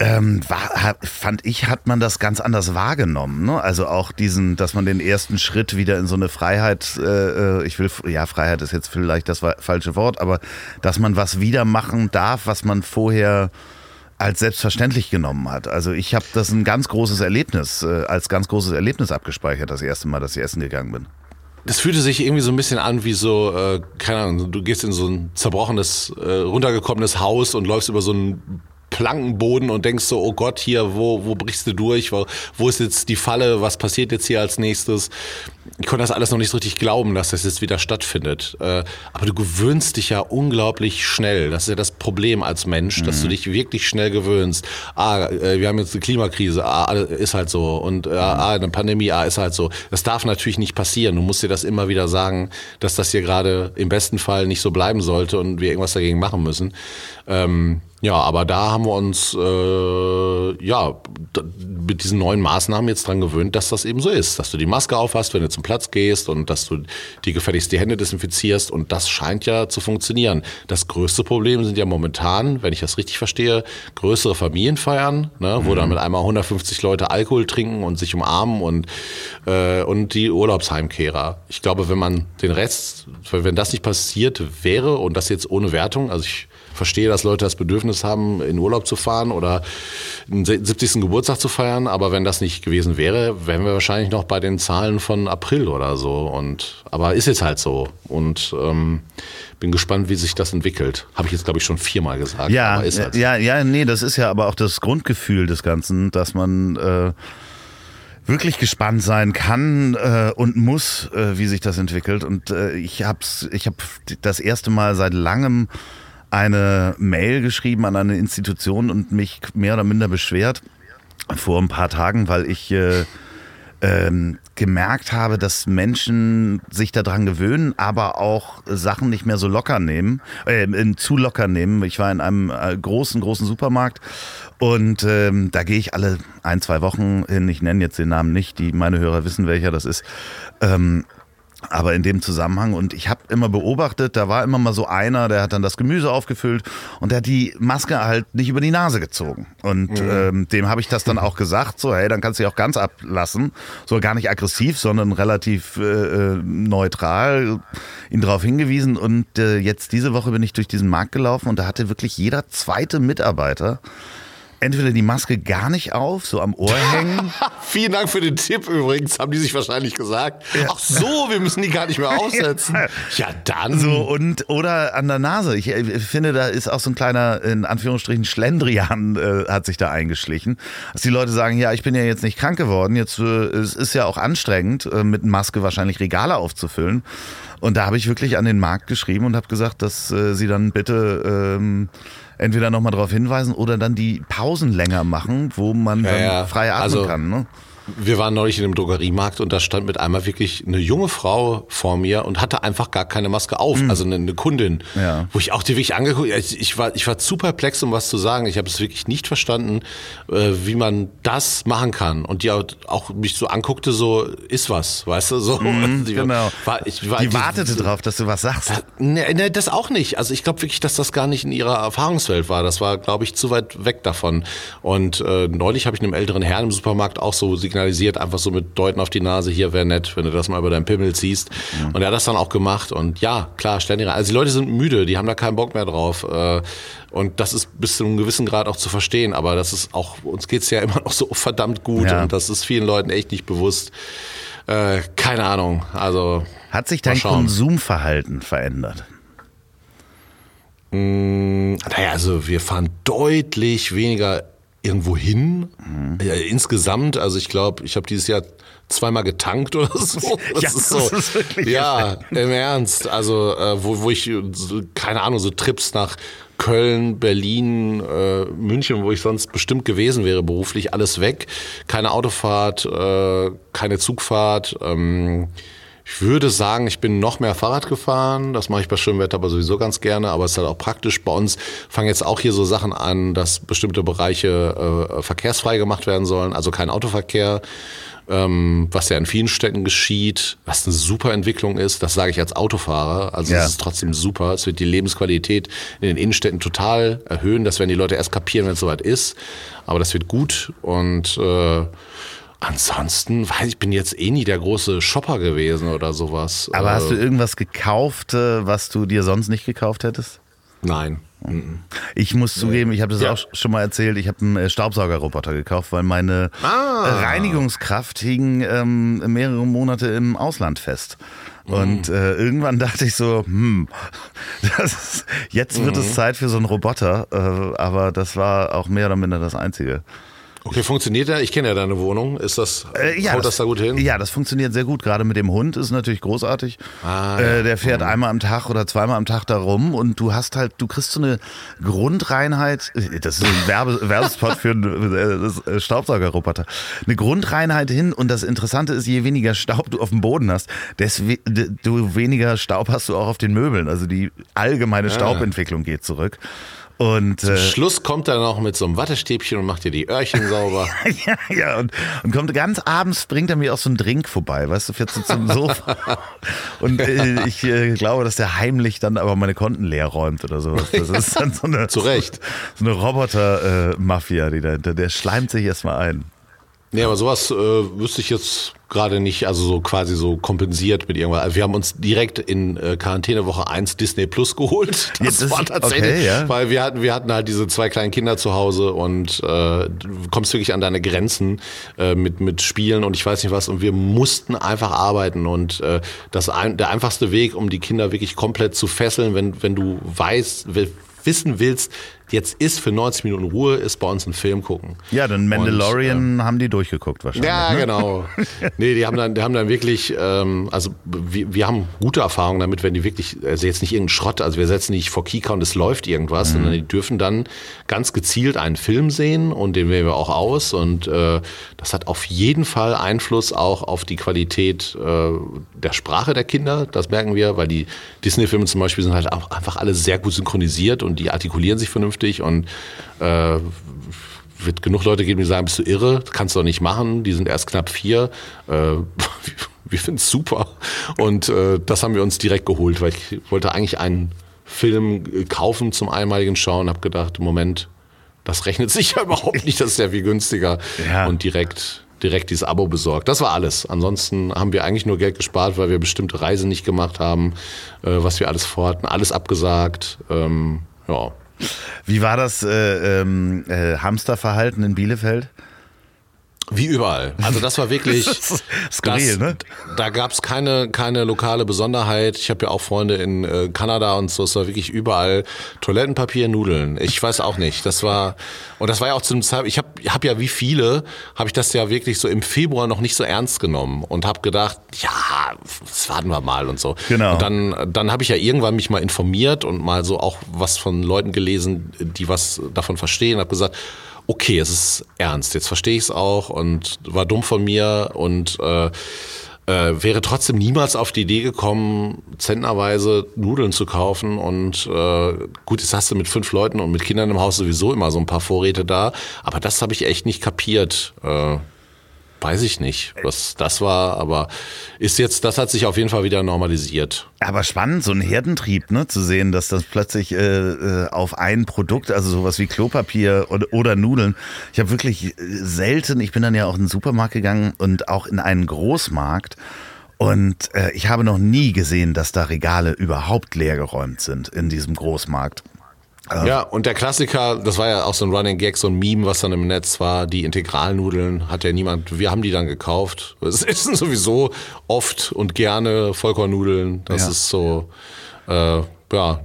Ähm, war, fand ich, hat man das ganz anders wahrgenommen. Ne? Also auch diesen, dass man den ersten Schritt wieder in so eine Freiheit, äh, äh ich will, ja, Freiheit ist jetzt vielleicht das falsche Wort, aber dass man was wieder machen darf, was man vorher als selbstverständlich genommen hat. Also ich habe das ein ganz großes Erlebnis, äh, als ganz großes Erlebnis abgespeichert, das erste Mal, dass ich essen gegangen bin. Das fühlte sich irgendwie so ein bisschen an wie so, äh, keine Ahnung, du gehst in so ein zerbrochenes, äh, runtergekommenes Haus und läufst über so ein Plankenboden und denkst so, oh Gott, hier, wo, wo brichst du durch? Wo, wo ist jetzt die Falle? Was passiert jetzt hier als nächstes? Ich konnte das alles noch nicht so richtig glauben, dass das jetzt wieder stattfindet. Äh, aber du gewöhnst dich ja unglaublich schnell. Das ist ja das Problem als Mensch, mhm. dass du mhm. dich wirklich schnell gewöhnst. Ah, äh, wir haben jetzt eine Klimakrise, ah, ist halt so. Und äh, ah, eine Pandemie, ah, ist halt so. Das darf natürlich nicht passieren. Du musst dir das immer wieder sagen, dass das hier gerade im besten Fall nicht so bleiben sollte und wir irgendwas dagegen machen müssen. Ähm, ja, aber da haben wir uns äh, ja mit diesen neuen Maßnahmen jetzt dran gewöhnt, dass das eben so ist, dass du die Maske aufhast, wenn du zum Platz gehst und dass du die gefälligst die Hände desinfizierst und das scheint ja zu funktionieren. Das größte Problem sind ja momentan, wenn ich das richtig verstehe, größere Familienfeiern, ne, wo mhm. dann mit einmal 150 Leute Alkohol trinken und sich umarmen und äh, und die Urlaubsheimkehrer. Ich glaube, wenn man den Rest, wenn das nicht passiert wäre und das jetzt ohne Wertung, also ich verstehe, dass Leute das Bedürfnis haben, in Urlaub zu fahren oder einen 70. Geburtstag zu feiern. Aber wenn das nicht gewesen wäre, wären wir wahrscheinlich noch bei den Zahlen von April oder so. Und, aber ist jetzt halt so. Und ähm, bin gespannt, wie sich das entwickelt. Habe ich jetzt, glaube ich, schon viermal gesagt. Ja, halt ja, ja, nee, das ist ja aber auch das Grundgefühl des Ganzen, dass man äh, wirklich gespannt sein kann äh, und muss, äh, wie sich das entwickelt. Und äh, ich habe ich hab das erste Mal seit langem eine Mail geschrieben an eine Institution und mich mehr oder minder beschwert vor ein paar Tagen, weil ich äh, ähm, gemerkt habe, dass Menschen sich daran gewöhnen, aber auch Sachen nicht mehr so locker nehmen, äh, zu locker nehmen. Ich war in einem äh, großen, großen Supermarkt und ähm, da gehe ich alle ein, zwei Wochen hin. Ich nenne jetzt den Namen nicht, die meine Hörer wissen, welcher das ist. Ähm, aber in dem Zusammenhang, und ich habe immer beobachtet, da war immer mal so einer, der hat dann das Gemüse aufgefüllt und der hat die Maske halt nicht über die Nase gezogen. Und mhm. ähm, dem habe ich das dann auch gesagt, so, hey, dann kannst du dich auch ganz ablassen. So gar nicht aggressiv, sondern relativ äh, äh neutral, ihn darauf hingewiesen. Und äh, jetzt diese Woche bin ich durch diesen Markt gelaufen und da hatte wirklich jeder zweite Mitarbeiter entweder die Maske gar nicht auf, so am Ohr hängen. Vielen Dank für den Tipp übrigens, haben die sich wahrscheinlich gesagt. Ja. Ach so, wir müssen die gar nicht mehr aufsetzen. ja, dann. So, und, oder an der Nase. Ich, ich, finde, da ist auch so ein kleiner, in Anführungsstrichen, Schlendrian äh, hat sich da eingeschlichen. Dass die Leute sagen, ja, ich bin ja jetzt nicht krank geworden, jetzt äh, es ist ja auch anstrengend, äh, mit Maske wahrscheinlich Regale aufzufüllen. Und da habe ich wirklich an den Markt geschrieben und habe gesagt, dass äh, sie dann bitte ähm, entweder nochmal darauf hinweisen oder dann die Pausen länger machen, wo man ja, dann frei atmen also, kann. Ne? Wir waren neulich in einem Drogeriemarkt und da stand mit einmal wirklich eine junge Frau vor mir und hatte einfach gar keine Maske auf, mhm. also eine, eine, Kundin, ja. wo ich auch die wirklich angeguckt, ich, ich war ich war zu perplex, um was zu sagen. Ich habe es wirklich nicht verstanden, äh, wie man das machen kann und die auch, auch mich so anguckte, so ist was, weißt du, so. Mhm, die, genau. War, ich, war, die, die wartete die, drauf, dass du was sagst. Da, ne, ne, das auch nicht. Also ich glaube wirklich, dass das gar nicht in ihrer Erfahrungswelt war. Das war, glaube ich, zu weit weg davon. Und äh, neulich habe ich einem älteren Herrn im Supermarkt auch so signalisiert signalisiert, einfach so mit Deuten auf die Nase, hier wäre nett, wenn du das mal über deinen Pimmel ziehst. Mhm. Und er hat das dann auch gemacht. Und ja, klar, ständig. Also die Leute sind müde, die haben da keinen Bock mehr drauf. Äh, und das ist bis zu einem gewissen Grad auch zu verstehen. Aber das ist auch, uns geht's ja immer noch so verdammt gut. Ja. Und das ist vielen Leuten echt nicht bewusst. Äh, keine Ahnung. Also. Hat sich dein Konsumverhalten verändert? Mmh, naja, also wir fahren deutlich weniger irgendwo hin. Mhm. Ja, insgesamt, also ich glaube, ich habe dieses Jahr zweimal getankt oder so. Das ja, ist so. Ist ja, im Ernst. Also, äh, wo, wo ich, keine Ahnung, so Trips nach Köln, Berlin, äh, München, wo ich sonst bestimmt gewesen wäre, beruflich, alles weg. Keine Autofahrt, äh, keine Zugfahrt. Ähm, ich würde sagen, ich bin noch mehr Fahrrad gefahren. Das mache ich bei schönem Wetter aber sowieso ganz gerne. Aber es ist halt auch praktisch. Bei uns fangen jetzt auch hier so Sachen an, dass bestimmte Bereiche äh, verkehrsfrei gemacht werden sollen. Also kein Autoverkehr. Ähm, was ja in vielen Städten geschieht, was eine super Entwicklung ist, das sage ich als Autofahrer. Also es ist trotzdem super. Es wird die Lebensqualität in den Innenstädten total erhöhen. Das werden die Leute erst kapieren, wenn es soweit ist. Aber das wird gut und äh, Ansonsten, weiß ich, bin jetzt eh nie der große Shopper gewesen oder sowas. Aber hast du äh, irgendwas gekauft, äh, was du dir sonst nicht gekauft hättest? Nein. Ich muss zugeben, ich habe das ja. auch schon mal erzählt, ich habe einen äh, Staubsaugerroboter gekauft, weil meine ah. Reinigungskraft hing ähm, mehrere Monate im Ausland fest. Und mhm. äh, irgendwann dachte ich so, hm, ist, jetzt wird mhm. es Zeit für so einen Roboter. Äh, aber das war auch mehr oder minder das Einzige. Okay, funktioniert der? Ich kenne ja deine Wohnung. Ist das, äh, ja, haut das, das, da gut hin? Ja, das funktioniert sehr gut. Gerade mit dem Hund ist natürlich großartig. Ah, ja. äh, der fährt mhm. einmal am Tag oder zweimal am Tag da rum und du hast halt, du kriegst so eine Grundreinheit. Das ist ein Werbe, Werbespot für einen äh, Staubsaugerroboter. Eine Grundreinheit hin und das Interessante ist, je weniger Staub du auf dem Boden hast, desto weniger Staub hast du auch auf den Möbeln. Also die allgemeine ah. Staubentwicklung geht zurück. Und, Zum äh, Schluss kommt er noch mit so einem Wattestäbchen und macht dir die Öhrchen sauber. ja, ja, und, und kommt ganz abends, bringt er mir auch so einen Drink vorbei, weißt du, fährt so zum Sofa. und äh, ich äh, glaube, dass der heimlich dann aber meine Konten leer räumt oder sowas. Das ist dann so eine, Zu Recht. So eine Roboter-Mafia, die dahinter, der schleimt sich erstmal ein. Nee, aber sowas äh, wüsste ich jetzt gerade nicht, also so quasi so kompensiert mit irgendwas. Also wir haben uns direkt in äh, Quarantänewoche 1 Disney Plus geholt. Das, das war tatsächlich, okay, ja. weil wir hatten, wir hatten halt diese zwei kleinen Kinder zu Hause und äh, du kommst wirklich an deine Grenzen äh, mit, mit Spielen und ich weiß nicht was und wir mussten einfach arbeiten und äh, das ein, der einfachste Weg, um die Kinder wirklich komplett zu fesseln, wenn, wenn du weißt, wissen willst, jetzt ist für 90 Minuten Ruhe, ist bei uns ein Film gucken. Ja, dann Mandalorian und, ähm, haben die durchgeguckt wahrscheinlich. Ja, ne? genau. nee, die haben dann, die haben dann wirklich, ähm, also wir, wir haben gute Erfahrungen damit, wenn die wirklich, also jetzt nicht irgendeinen Schrott, also wir setzen nicht vor Kika und es läuft irgendwas, mhm. sondern die dürfen dann ganz gezielt einen Film sehen und den wählen wir auch aus und äh, das hat auf jeden Fall Einfluss auch auf die Qualität äh, der Sprache der Kinder, das merken wir, weil die Disney-Filme zum Beispiel sind halt auch einfach alle sehr gut synchronisiert und die artikulieren sich vernünftig vernünftig und äh, wird genug Leute geben, die sagen, bist du irre, kannst du doch nicht machen, die sind erst knapp vier. Äh, wir finden es super. Und äh, das haben wir uns direkt geholt, weil ich wollte eigentlich einen Film kaufen zum einmaligen Schauen, habe gedacht, Moment, das rechnet sich ja überhaupt nicht, das ist ja viel günstiger. Ja. Und direkt direkt dieses Abo besorgt. Das war alles. Ansonsten haben wir eigentlich nur Geld gespart, weil wir bestimmte Reisen nicht gemacht haben, äh, was wir alles vorhatten, alles abgesagt. Ähm, ja, wie war das äh, ähm, äh, Hamsterverhalten in Bielefeld? Wie überall. Also das war wirklich skurril, ne? Da gab es keine, keine lokale Besonderheit. Ich habe ja auch Freunde in äh, Kanada und so. Es war wirklich überall Toilettenpapier, Nudeln. Ich weiß auch nicht. Das war und das war ja auch zu einem Zeitpunkt. Ich habe hab ja wie viele habe ich das ja wirklich so im Februar noch nicht so ernst genommen und habe gedacht, ja, das warten wir mal und so. Genau. Und dann dann habe ich ja irgendwann mich mal informiert und mal so auch was von Leuten gelesen, die was davon verstehen. Habe gesagt okay, es ist ernst, jetzt verstehe ich es auch und war dumm von mir und äh, äh, wäre trotzdem niemals auf die Idee gekommen, zentnerweise Nudeln zu kaufen. Und äh, gut, jetzt hast du mit fünf Leuten und mit Kindern im Haus sowieso immer so ein paar Vorräte da. Aber das habe ich echt nicht kapiert. Äh, Weiß ich nicht, was das war, aber ist jetzt, das hat sich auf jeden Fall wieder normalisiert. Aber spannend, so ein Herdentrieb, ne, zu sehen, dass das plötzlich äh, äh auf ein Produkt, also sowas wie Klopapier oder, oder Nudeln. Ich habe wirklich selten, ich bin dann ja auch in den Supermarkt gegangen und auch in einen Großmarkt. Und äh, ich habe noch nie gesehen, dass da Regale überhaupt leergeräumt sind in diesem Großmarkt. Ja, und der Klassiker, das war ja auch so ein Running Gag, so ein Meme, was dann im Netz war, die Integralnudeln hat ja niemand, wir haben die dann gekauft. Es essen sowieso oft und gerne Vollkornnudeln. Das ja. ist so, äh, ja,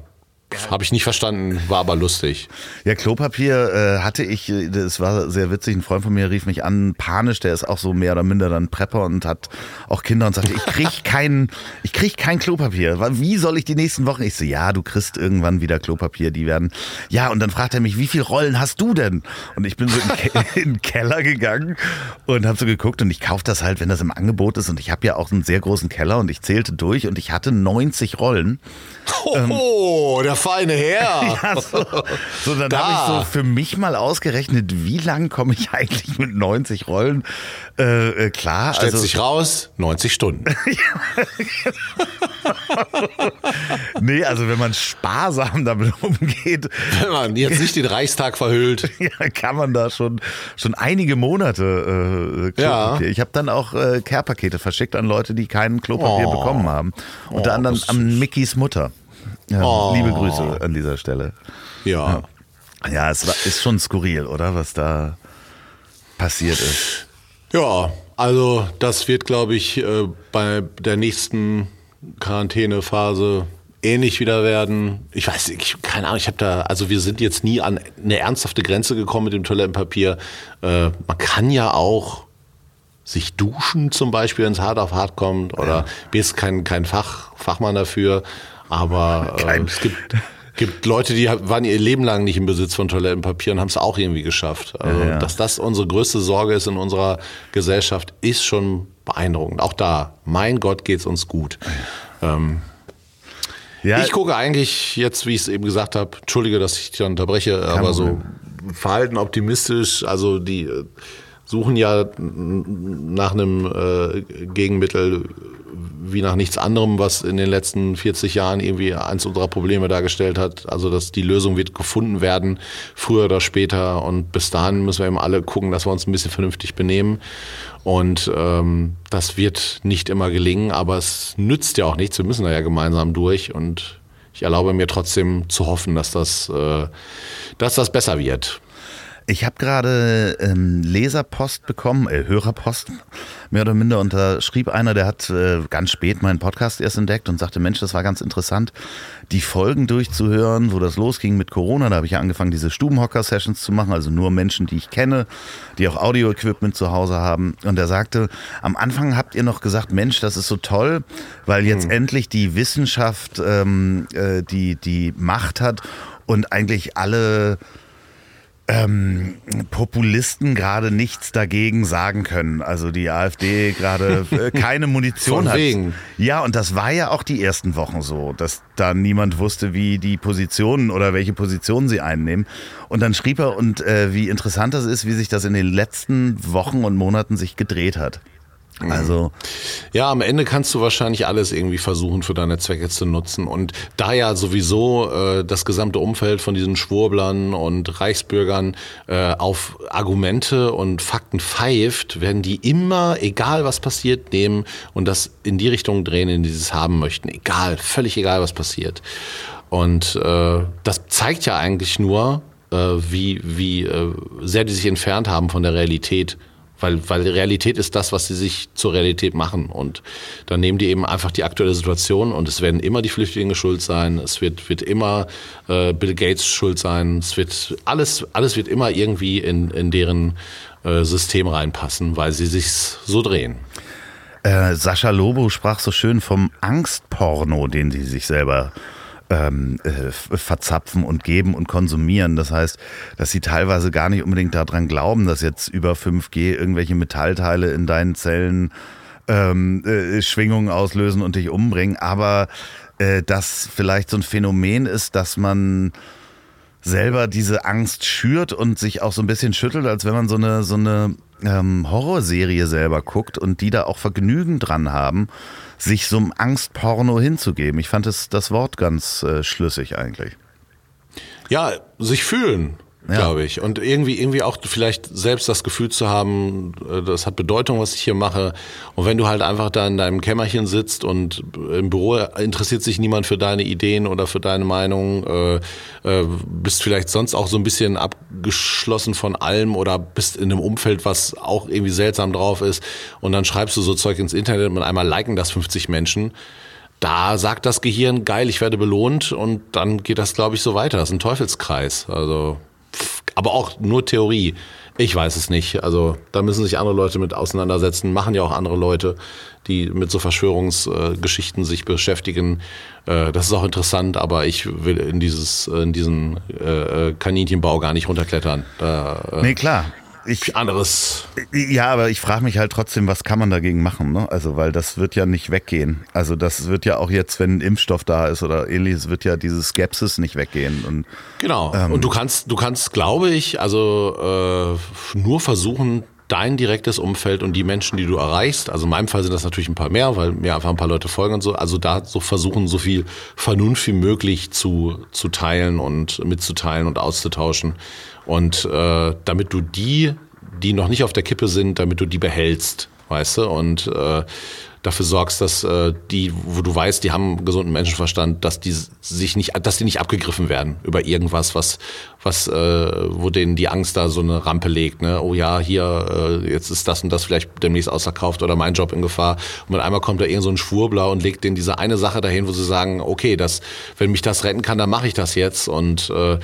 habe ich nicht verstanden, war aber lustig. Ja, Klopapier äh, hatte ich, das war sehr witzig, ein Freund von mir rief mich an, panisch, der ist auch so mehr oder minder dann Prepper und hat auch Kinder und sagte, ich krieg kein, ich krieg kein Klopapier. Wie soll ich die nächsten Wochen? Ich so, ja, du kriegst irgendwann wieder Klopapier, die werden, ja, und dann fragt er mich, wie viele Rollen hast du denn? Und ich bin so in, in den Keller gegangen und habe so geguckt und ich kaufe das halt, wenn das im Angebot ist und ich habe ja auch einen sehr großen Keller und ich zählte durch und ich hatte 90 Rollen. Oh, ähm, der feine Herr. ja, so, so dann habe ich so für mich mal ausgerechnet, wie lang komme ich eigentlich mit 90 Rollen äh, äh, klar. Stellt also, sich raus, 90 Stunden. nee, also wenn man sparsam damit umgeht. Wenn man jetzt nicht den Reichstag verhüllt. ja, kann man da schon, schon einige Monate äh, Klopapier. Ja. Ich habe dann auch äh, Care-Pakete verschickt an Leute, die kein Klopapier oh. bekommen haben. Unter oh, anderem an Mickys Mutter. Ja, oh. Liebe Grüße an dieser Stelle. Ja. Ja, ja es war, ist schon skurril, oder? Was da passiert ist. Ja, also das wird, glaube ich, äh, bei der nächsten Quarantänephase ähnlich wieder werden. Ich weiß, ich, keine Ahnung, ich habe da, also wir sind jetzt nie an eine ernsthafte Grenze gekommen mit dem Toilettenpapier. Äh, man kann ja auch sich duschen zum Beispiel, wenn es hart auf hart kommt oder ja. bist kein, kein Fach, Fachmann dafür, aber äh, es gibt gibt Leute, die waren ihr Leben lang nicht im Besitz von Toilettenpapier und haben es auch irgendwie geschafft. Also, ja, ja. Dass das unsere größte Sorge ist in unserer Gesellschaft, ist schon beeindruckend. Auch da, mein Gott, geht's uns gut. Ähm, ja. Ich gucke eigentlich jetzt, wie ich es eben gesagt habe, entschuldige, dass ich dich unterbreche, aber so verhalten optimistisch, also die äh, suchen ja nach einem äh, Gegenmittel wie nach nichts anderem, was in den letzten 40 Jahren irgendwie eins unserer Probleme dargestellt hat. Also, dass die Lösung wird gefunden werden, früher oder später. Und bis dahin müssen wir eben alle gucken, dass wir uns ein bisschen vernünftig benehmen. Und ähm, das wird nicht immer gelingen, aber es nützt ja auch nichts. Wir müssen da ja gemeinsam durch. Und ich erlaube mir trotzdem zu hoffen, dass das, äh, dass das besser wird. Ich habe gerade ähm, Leserpost bekommen, äh, Hörerpost, mehr oder minder. Und da schrieb einer, der hat äh, ganz spät meinen Podcast erst entdeckt und sagte, Mensch, das war ganz interessant, die Folgen durchzuhören, wo das losging mit Corona. Da habe ich ja angefangen, diese Stubenhocker-Sessions zu machen, also nur Menschen, die ich kenne, die auch Audio-Equipment zu Hause haben. Und er sagte, am Anfang habt ihr noch gesagt, Mensch, das ist so toll, weil jetzt hm. endlich die Wissenschaft ähm, äh, die, die Macht hat und eigentlich alle ähm, Populisten gerade nichts dagegen sagen können. Also die AfD gerade äh, keine Munition hat. Wegen. Ja, und das war ja auch die ersten Wochen so, dass da niemand wusste, wie die Positionen oder welche Positionen sie einnehmen. Und dann schrieb er und äh, wie interessant das ist, wie sich das in den letzten Wochen und Monaten sich gedreht hat. Mhm. Also ja, am Ende kannst du wahrscheinlich alles irgendwie versuchen für deine Zwecke zu nutzen und da ja sowieso äh, das gesamte Umfeld von diesen Schwurblern und Reichsbürgern äh, auf Argumente und Fakten pfeift, werden die immer, egal was passiert, nehmen und das in die Richtung drehen, in die sie es haben möchten. Egal, völlig egal, was passiert. Und äh, das zeigt ja eigentlich nur, äh, wie, wie äh, sehr die sich entfernt haben von der Realität weil, weil Realität ist das, was sie sich zur Realität machen. Und dann nehmen die eben einfach die aktuelle Situation und es werden immer die Flüchtlinge schuld sein, es wird, wird immer äh, Bill Gates schuld sein, es wird alles, alles wird immer irgendwie in, in deren äh, System reinpassen, weil sie sich so drehen. Äh, Sascha Lobo sprach so schön vom Angstporno, den sie sich selber ähm, äh, verzapfen und geben und konsumieren. Das heißt, dass sie teilweise gar nicht unbedingt daran glauben, dass jetzt über 5G irgendwelche Metallteile in deinen Zellen ähm, äh, Schwingungen auslösen und dich umbringen, aber äh, dass vielleicht so ein Phänomen ist, dass man selber diese Angst schürt und sich auch so ein bisschen schüttelt, als wenn man so eine, so eine ähm, Horrorserie selber guckt und die da auch Vergnügen dran haben, sich so einem Angstporno hinzugeben. Ich fand das, das Wort ganz äh, schlüssig eigentlich. Ja, sich fühlen ja. glaube ich. Und irgendwie, irgendwie auch vielleicht selbst das Gefühl zu haben, äh, das hat Bedeutung, was ich hier mache. Und wenn du halt einfach da in deinem Kämmerchen sitzt und im Büro interessiert sich niemand für deine Ideen oder für deine Meinung, äh, äh, bist vielleicht sonst auch so ein bisschen abgeschlossen von allem oder bist in einem Umfeld, was auch irgendwie seltsam drauf ist. Und dann schreibst du so Zeug ins Internet und einmal liken das 50 Menschen da sagt das Gehirn, geil, ich werde belohnt und dann geht das, glaube ich, so weiter. Das ist ein Teufelskreis. Also aber auch nur Theorie. Ich weiß es nicht. Also da müssen sich andere Leute mit auseinandersetzen. Machen ja auch andere Leute, die mit so Verschwörungsgeschichten sich beschäftigen. Äh, das ist auch interessant, aber ich will in dieses in diesen äh, Kaninchenbau gar nicht runterklettern. Da, äh, nee, klar ich, anderes. Ja, aber ich frage mich halt trotzdem, was kann man dagegen machen? Ne? Also, weil das wird ja nicht weggehen. Also, das wird ja auch jetzt, wenn ein Impfstoff da ist oder ähnliches, wird ja diese Skepsis nicht weggehen. Und, genau. Ähm, und du kannst, du kannst, glaube ich, also äh, nur versuchen, dein direktes Umfeld und die Menschen, die du erreichst, also in meinem Fall sind das natürlich ein paar mehr, weil mir einfach ein paar Leute folgen und so, also da so versuchen, so viel Vernunft wie möglich zu, zu teilen und mitzuteilen und auszutauschen. Und äh, damit du die, die noch nicht auf der Kippe sind, damit du die behältst, weißt du? Und äh, dafür sorgst, dass äh, die, wo du weißt, die haben gesunden Menschenverstand, dass die sich nicht, dass die nicht abgegriffen werden über irgendwas, was, was, äh, wo denen die Angst da so eine Rampe legt. Ne? Oh ja, hier, äh, jetzt ist das und das vielleicht demnächst ausverkauft oder mein Job in Gefahr. Und einmal kommt da irgend so ein Schwurbler und legt denen diese eine Sache dahin, wo sie sagen, okay, das, wenn mich das retten kann, dann mache ich das jetzt. Und äh,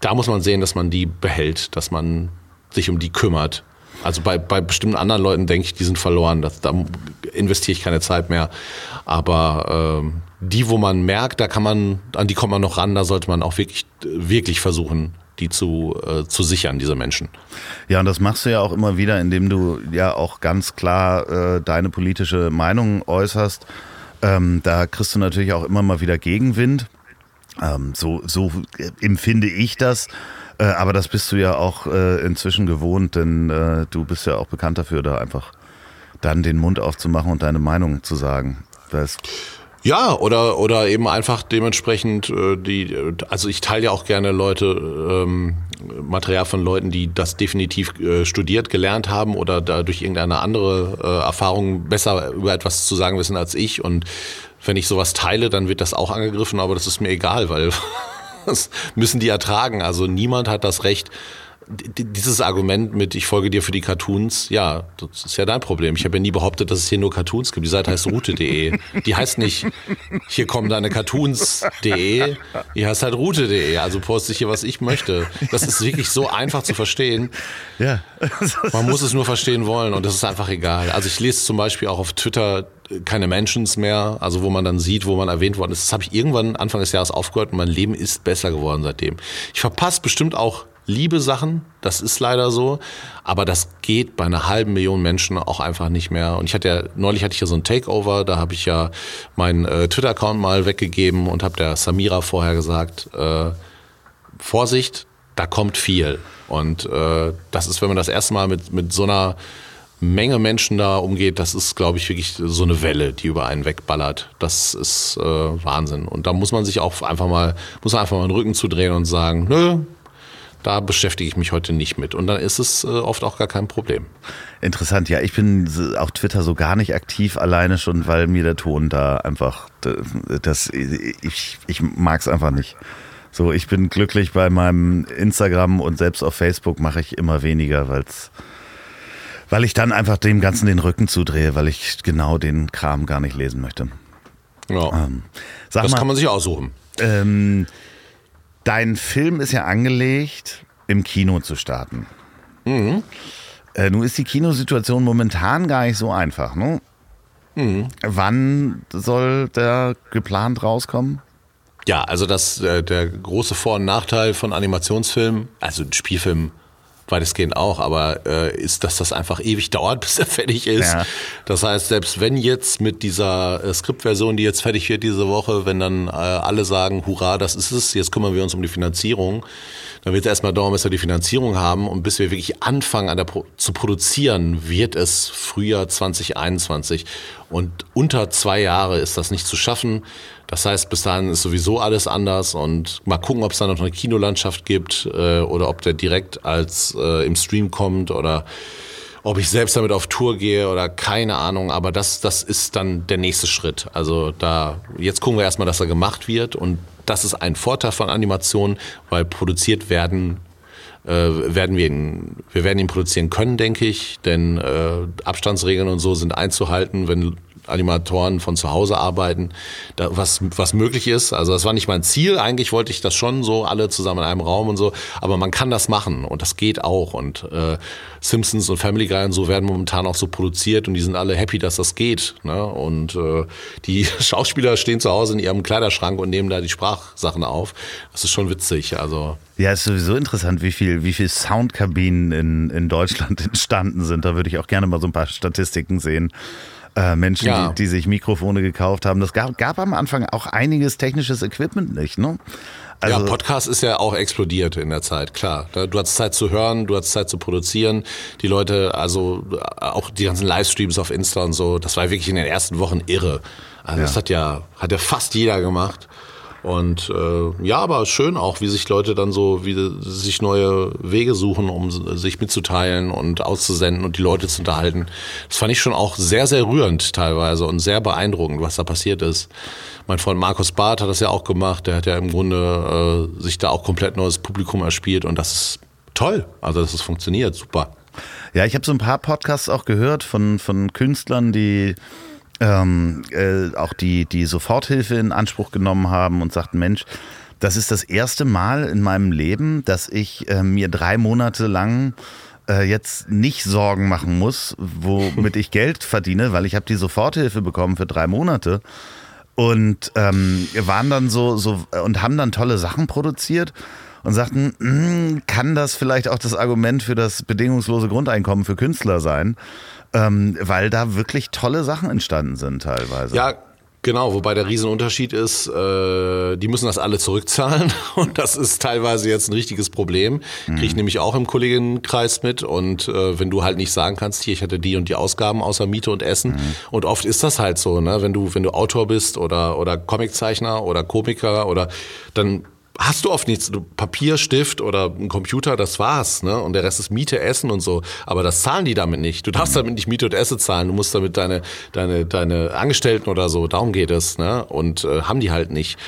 da muss man sehen, dass man die behält, dass man sich um die kümmert also bei, bei bestimmten anderen Leuten denke ich, die sind verloren. Das, da investiere ich keine Zeit mehr. Aber ähm, die, wo man merkt, da kann man, an die kommt man noch ran, da sollte man auch wirklich, wirklich versuchen, die zu, äh, zu sichern, diese Menschen. Ja, und das machst du ja auch immer wieder, indem du ja auch ganz klar äh, deine politische Meinung äußerst. Ähm, da kriegst du natürlich auch immer mal wieder Gegenwind. Ähm, so, so empfinde ich das. Äh, aber das bist du ja auch äh, inzwischen gewohnt, denn äh, du bist ja auch bekannt dafür, da einfach dann den Mund aufzumachen und deine Meinung zu sagen. Das ja, oder, oder eben einfach dementsprechend äh, die, also ich teile ja auch gerne Leute, ähm, Material von Leuten, die das definitiv äh, studiert, gelernt haben oder da durch irgendeine andere äh, Erfahrung besser über etwas zu sagen wissen als ich. Und wenn ich sowas teile, dann wird das auch angegriffen, aber das ist mir egal, weil Das müssen die ertragen. Also niemand hat das Recht, dieses Argument mit ich folge dir für die Cartoons, ja, das ist ja dein Problem. Ich habe ja nie behauptet, dass es hier nur Cartoons gibt. Die Seite heißt route.de. Die heißt nicht hier kommen deine Cartoons.de, die heißt halt route.de. Also poste ich hier, was ich möchte. Das ist wirklich so einfach zu verstehen. Ja. Man muss es nur verstehen wollen und das ist einfach egal. Also ich lese zum Beispiel auch auf Twitter keine Mentions mehr, also wo man dann sieht, wo man erwähnt worden ist. Das habe ich irgendwann Anfang des Jahres aufgehört und mein Leben ist besser geworden seitdem. Ich verpasse bestimmt auch liebe Sachen, das ist leider so, aber das geht bei einer halben Million Menschen auch einfach nicht mehr. Und ich hatte ja, neulich hatte ich ja so ein Takeover, da habe ich ja meinen äh, Twitter-Account mal weggegeben und habe der Samira vorher gesagt, äh, Vorsicht, da kommt viel. Und äh, das ist, wenn man das erste Mal mit, mit so einer Menge Menschen da umgeht, das ist, glaube ich, wirklich so eine Welle, die über einen wegballert. Das ist äh, Wahnsinn. Und da muss man sich auch einfach mal, muss einfach mal den Rücken zudrehen und sagen, nö, da beschäftige ich mich heute nicht mit. Und dann ist es äh, oft auch gar kein Problem. Interessant, ja, ich bin auf Twitter so gar nicht aktiv, alleine schon, weil mir der Ton da einfach, das, ich, ich mag es einfach nicht. So, ich bin glücklich bei meinem Instagram und selbst auf Facebook mache ich immer weniger, weil's, weil ich dann einfach dem Ganzen den Rücken zudrehe, weil ich genau den Kram gar nicht lesen möchte. Ja. Ähm, das mal, kann man sich aussuchen. Ähm, dein Film ist ja angelegt, im Kino zu starten. Mhm. Äh, nun ist die Kinosituation momentan gar nicht so einfach. Ne? Mhm. Wann soll der geplant rauskommen? Ja, also das äh, der große Vor- und Nachteil von Animationsfilmen, also Spielfilmen weitestgehend auch, aber äh, ist, dass das einfach ewig dauert, bis er fertig ist. Ja. Das heißt, selbst wenn jetzt mit dieser äh, Skriptversion, die jetzt fertig wird diese Woche, wenn dann äh, alle sagen, hurra, das ist es, jetzt kümmern wir uns um die Finanzierung, dann wird es erstmal dauern, bis wir die Finanzierung haben und bis wir wirklich anfangen an der Pro zu produzieren, wird es Frühjahr 2021. Und unter zwei Jahre ist das nicht zu schaffen. Das heißt, bis dahin ist sowieso alles anders und mal gucken, ob es da noch eine Kinolandschaft gibt äh, oder ob der direkt als äh, im Stream kommt oder ob ich selbst damit auf Tour gehe oder keine Ahnung, aber das, das ist dann der nächste Schritt. Also da, jetzt gucken wir erstmal, dass er gemacht wird und das ist ein Vorteil von Animationen, weil produziert werden äh, werden wir ihn, wir werden ihn produzieren können, denke ich, denn äh, Abstandsregeln und so sind einzuhalten, wenn Animatoren von zu Hause arbeiten, da, was, was möglich ist. Also das war nicht mein Ziel. Eigentlich wollte ich das schon so, alle zusammen in einem Raum und so. Aber man kann das machen und das geht auch. Und äh, Simpsons und Family Guy und so werden momentan auch so produziert und die sind alle happy, dass das geht. Ne? Und äh, die Schauspieler stehen zu Hause in ihrem Kleiderschrank und nehmen da die Sprachsachen auf. Das ist schon witzig. Also ja, ist sowieso interessant, wie viel, wie viel Soundkabinen in, in Deutschland entstanden sind. Da würde ich auch gerne mal so ein paar Statistiken sehen äh, Menschen, ja. die, die, sich Mikrofone gekauft haben. Das gab, gab am Anfang auch einiges technisches Equipment nicht, ne? Also ja, Podcast ist ja auch explodiert in der Zeit, klar. Du hattest Zeit zu hören, du hattest Zeit zu produzieren. Die Leute, also auch die ganzen Livestreams auf Insta und so, das war wirklich in den ersten Wochen irre. Also ja. das hat ja, hat ja fast jeder gemacht. Und äh, ja, aber schön auch, wie sich Leute dann so, wie sich neue Wege suchen, um sich mitzuteilen und auszusenden und die Leute zu unterhalten. Das fand ich schon auch sehr, sehr rührend teilweise und sehr beeindruckend, was da passiert ist. Mein Freund Markus Barth hat das ja auch gemacht. Der hat ja im Grunde äh, sich da auch komplett neues Publikum erspielt und das ist toll. Also, dass es funktioniert, super. Ja, ich habe so ein paar Podcasts auch gehört von, von Künstlern, die ähm, äh, auch die, die Soforthilfe in Anspruch genommen haben und sagten, Mensch, das ist das erste Mal in meinem Leben, dass ich äh, mir drei Monate lang äh, jetzt nicht Sorgen machen muss, womit ich Geld verdiene, weil ich habe die Soforthilfe bekommen für drei Monate und ähm, waren dann so, so und haben dann tolle Sachen produziert und sagten, hm, kann das vielleicht auch das Argument für das bedingungslose Grundeinkommen für Künstler sein? Ähm, weil da wirklich tolle Sachen entstanden sind teilweise. Ja, Genau, wobei der Riesenunterschied ist, äh, die müssen das alle zurückzahlen und das ist teilweise jetzt ein richtiges Problem. Mhm. Kriege ich nämlich auch im Kolleginnenkreis mit und äh, wenn du halt nicht sagen kannst, hier, ich hatte die und die Ausgaben außer Miete und Essen mhm. und oft ist das halt so, ne? wenn du wenn du Autor bist oder oder Comiczeichner oder Komiker oder dann hast du oft nichts. Du, Papier, Stift oder ein Computer, das war's. Ne? Und der Rest ist Miete, Essen und so. Aber das zahlen die damit nicht. Du darfst damit nicht Miete und Essen zahlen. Du musst damit deine, deine, deine Angestellten oder so, darum geht es. Ne? Und äh, haben die halt nicht.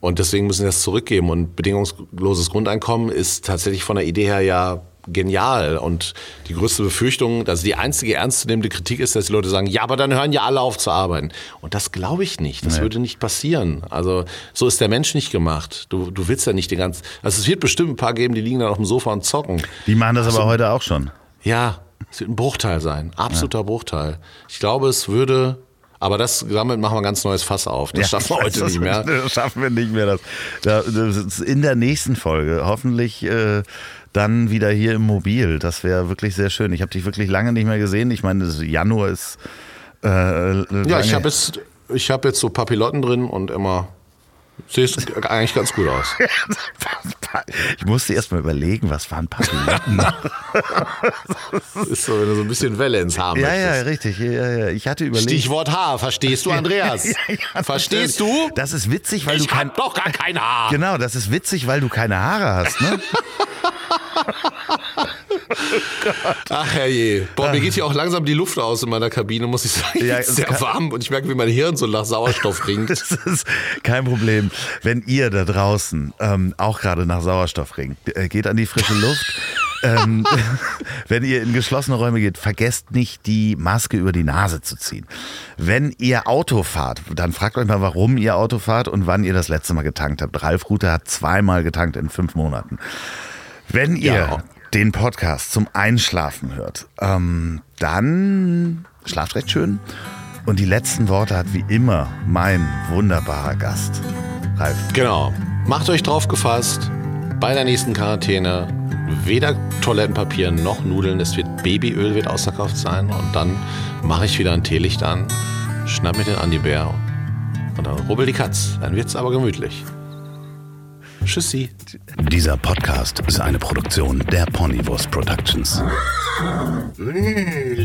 Und deswegen müssen sie das zurückgeben. Und bedingungsloses Grundeinkommen ist tatsächlich von der Idee her ja genial. Und die größte Befürchtung, also die einzige ernstzunehmende Kritik ist, dass die Leute sagen, ja, aber dann hören ja alle auf zu arbeiten. Und das glaube ich nicht. Das nee. würde nicht passieren. Also so ist der Mensch nicht gemacht. Du, du willst ja nicht den ganzen. Also es wird bestimmt ein paar geben, die liegen dann auf dem Sofa und zocken. Die machen das also, aber heute auch schon. Ja, es wird ein Bruchteil sein. Absoluter ja. Bruchteil. Ich glaube, es würde aber das, damit machen wir ein ganz neues Fass auf. Das ja, schaffen wir heute nicht mehr. Das schaffen wir nicht mehr. Das, das in der nächsten Folge. Hoffentlich äh, dann wieder hier im Mobil. Das wäre wirklich sehr schön. Ich habe dich wirklich lange nicht mehr gesehen. Ich meine, Januar ist. Äh, ja, ich habe jetzt, hab jetzt so Papillotten drin und immer Siehst eigentlich ganz gut aus. Ich musste erst mal überlegen, was waren Papillotten? das ist so, wenn du so ein bisschen Welle ins Haar Ja, möchtest. ja, richtig. Ja, ja. Ich hatte überlegt. Stichwort Haar, verstehst du, Andreas? ja, verstehst du? Das ist witzig, weil ich du kein... doch gar kein Haar. Genau, das ist witzig, weil du keine Haare hast, ne? Ach herrje. Boah, mir geht hier auch langsam die Luft aus in meiner Kabine, muss ich sagen. Ja, ist sehr warm und ich merke, wie mein Hirn so nach Sauerstoff ringt. das ist kein Problem. Wenn ihr da draußen ähm, auch gerade nach Sauerstoff ringt, äh, geht an die frische Luft. ähm, wenn ihr in geschlossene Räume geht, vergesst nicht, die Maske über die Nase zu ziehen. Wenn ihr Auto fahrt, dann fragt euch mal, warum ihr Auto fahrt und wann ihr das letzte Mal getankt habt. Ralf Rute hat zweimal getankt in fünf Monaten. Wenn ihr ja. Den Podcast zum Einschlafen hört, ähm, dann schlaft recht schön. Und die letzten Worte hat wie immer mein wunderbarer Gast, Ralf. Genau. Macht euch drauf gefasst, bei der nächsten Quarantäne weder Toilettenpapier noch Nudeln. Es wird Babyöl wird ausverkauft sein. Und dann mache ich wieder ein Teelicht an, schnapp mir den Andi Bär und dann rubbel die Katz. Dann wird's aber gemütlich. Tschüssi. Dieser Podcast ist eine Produktion der Ponywurst Productions.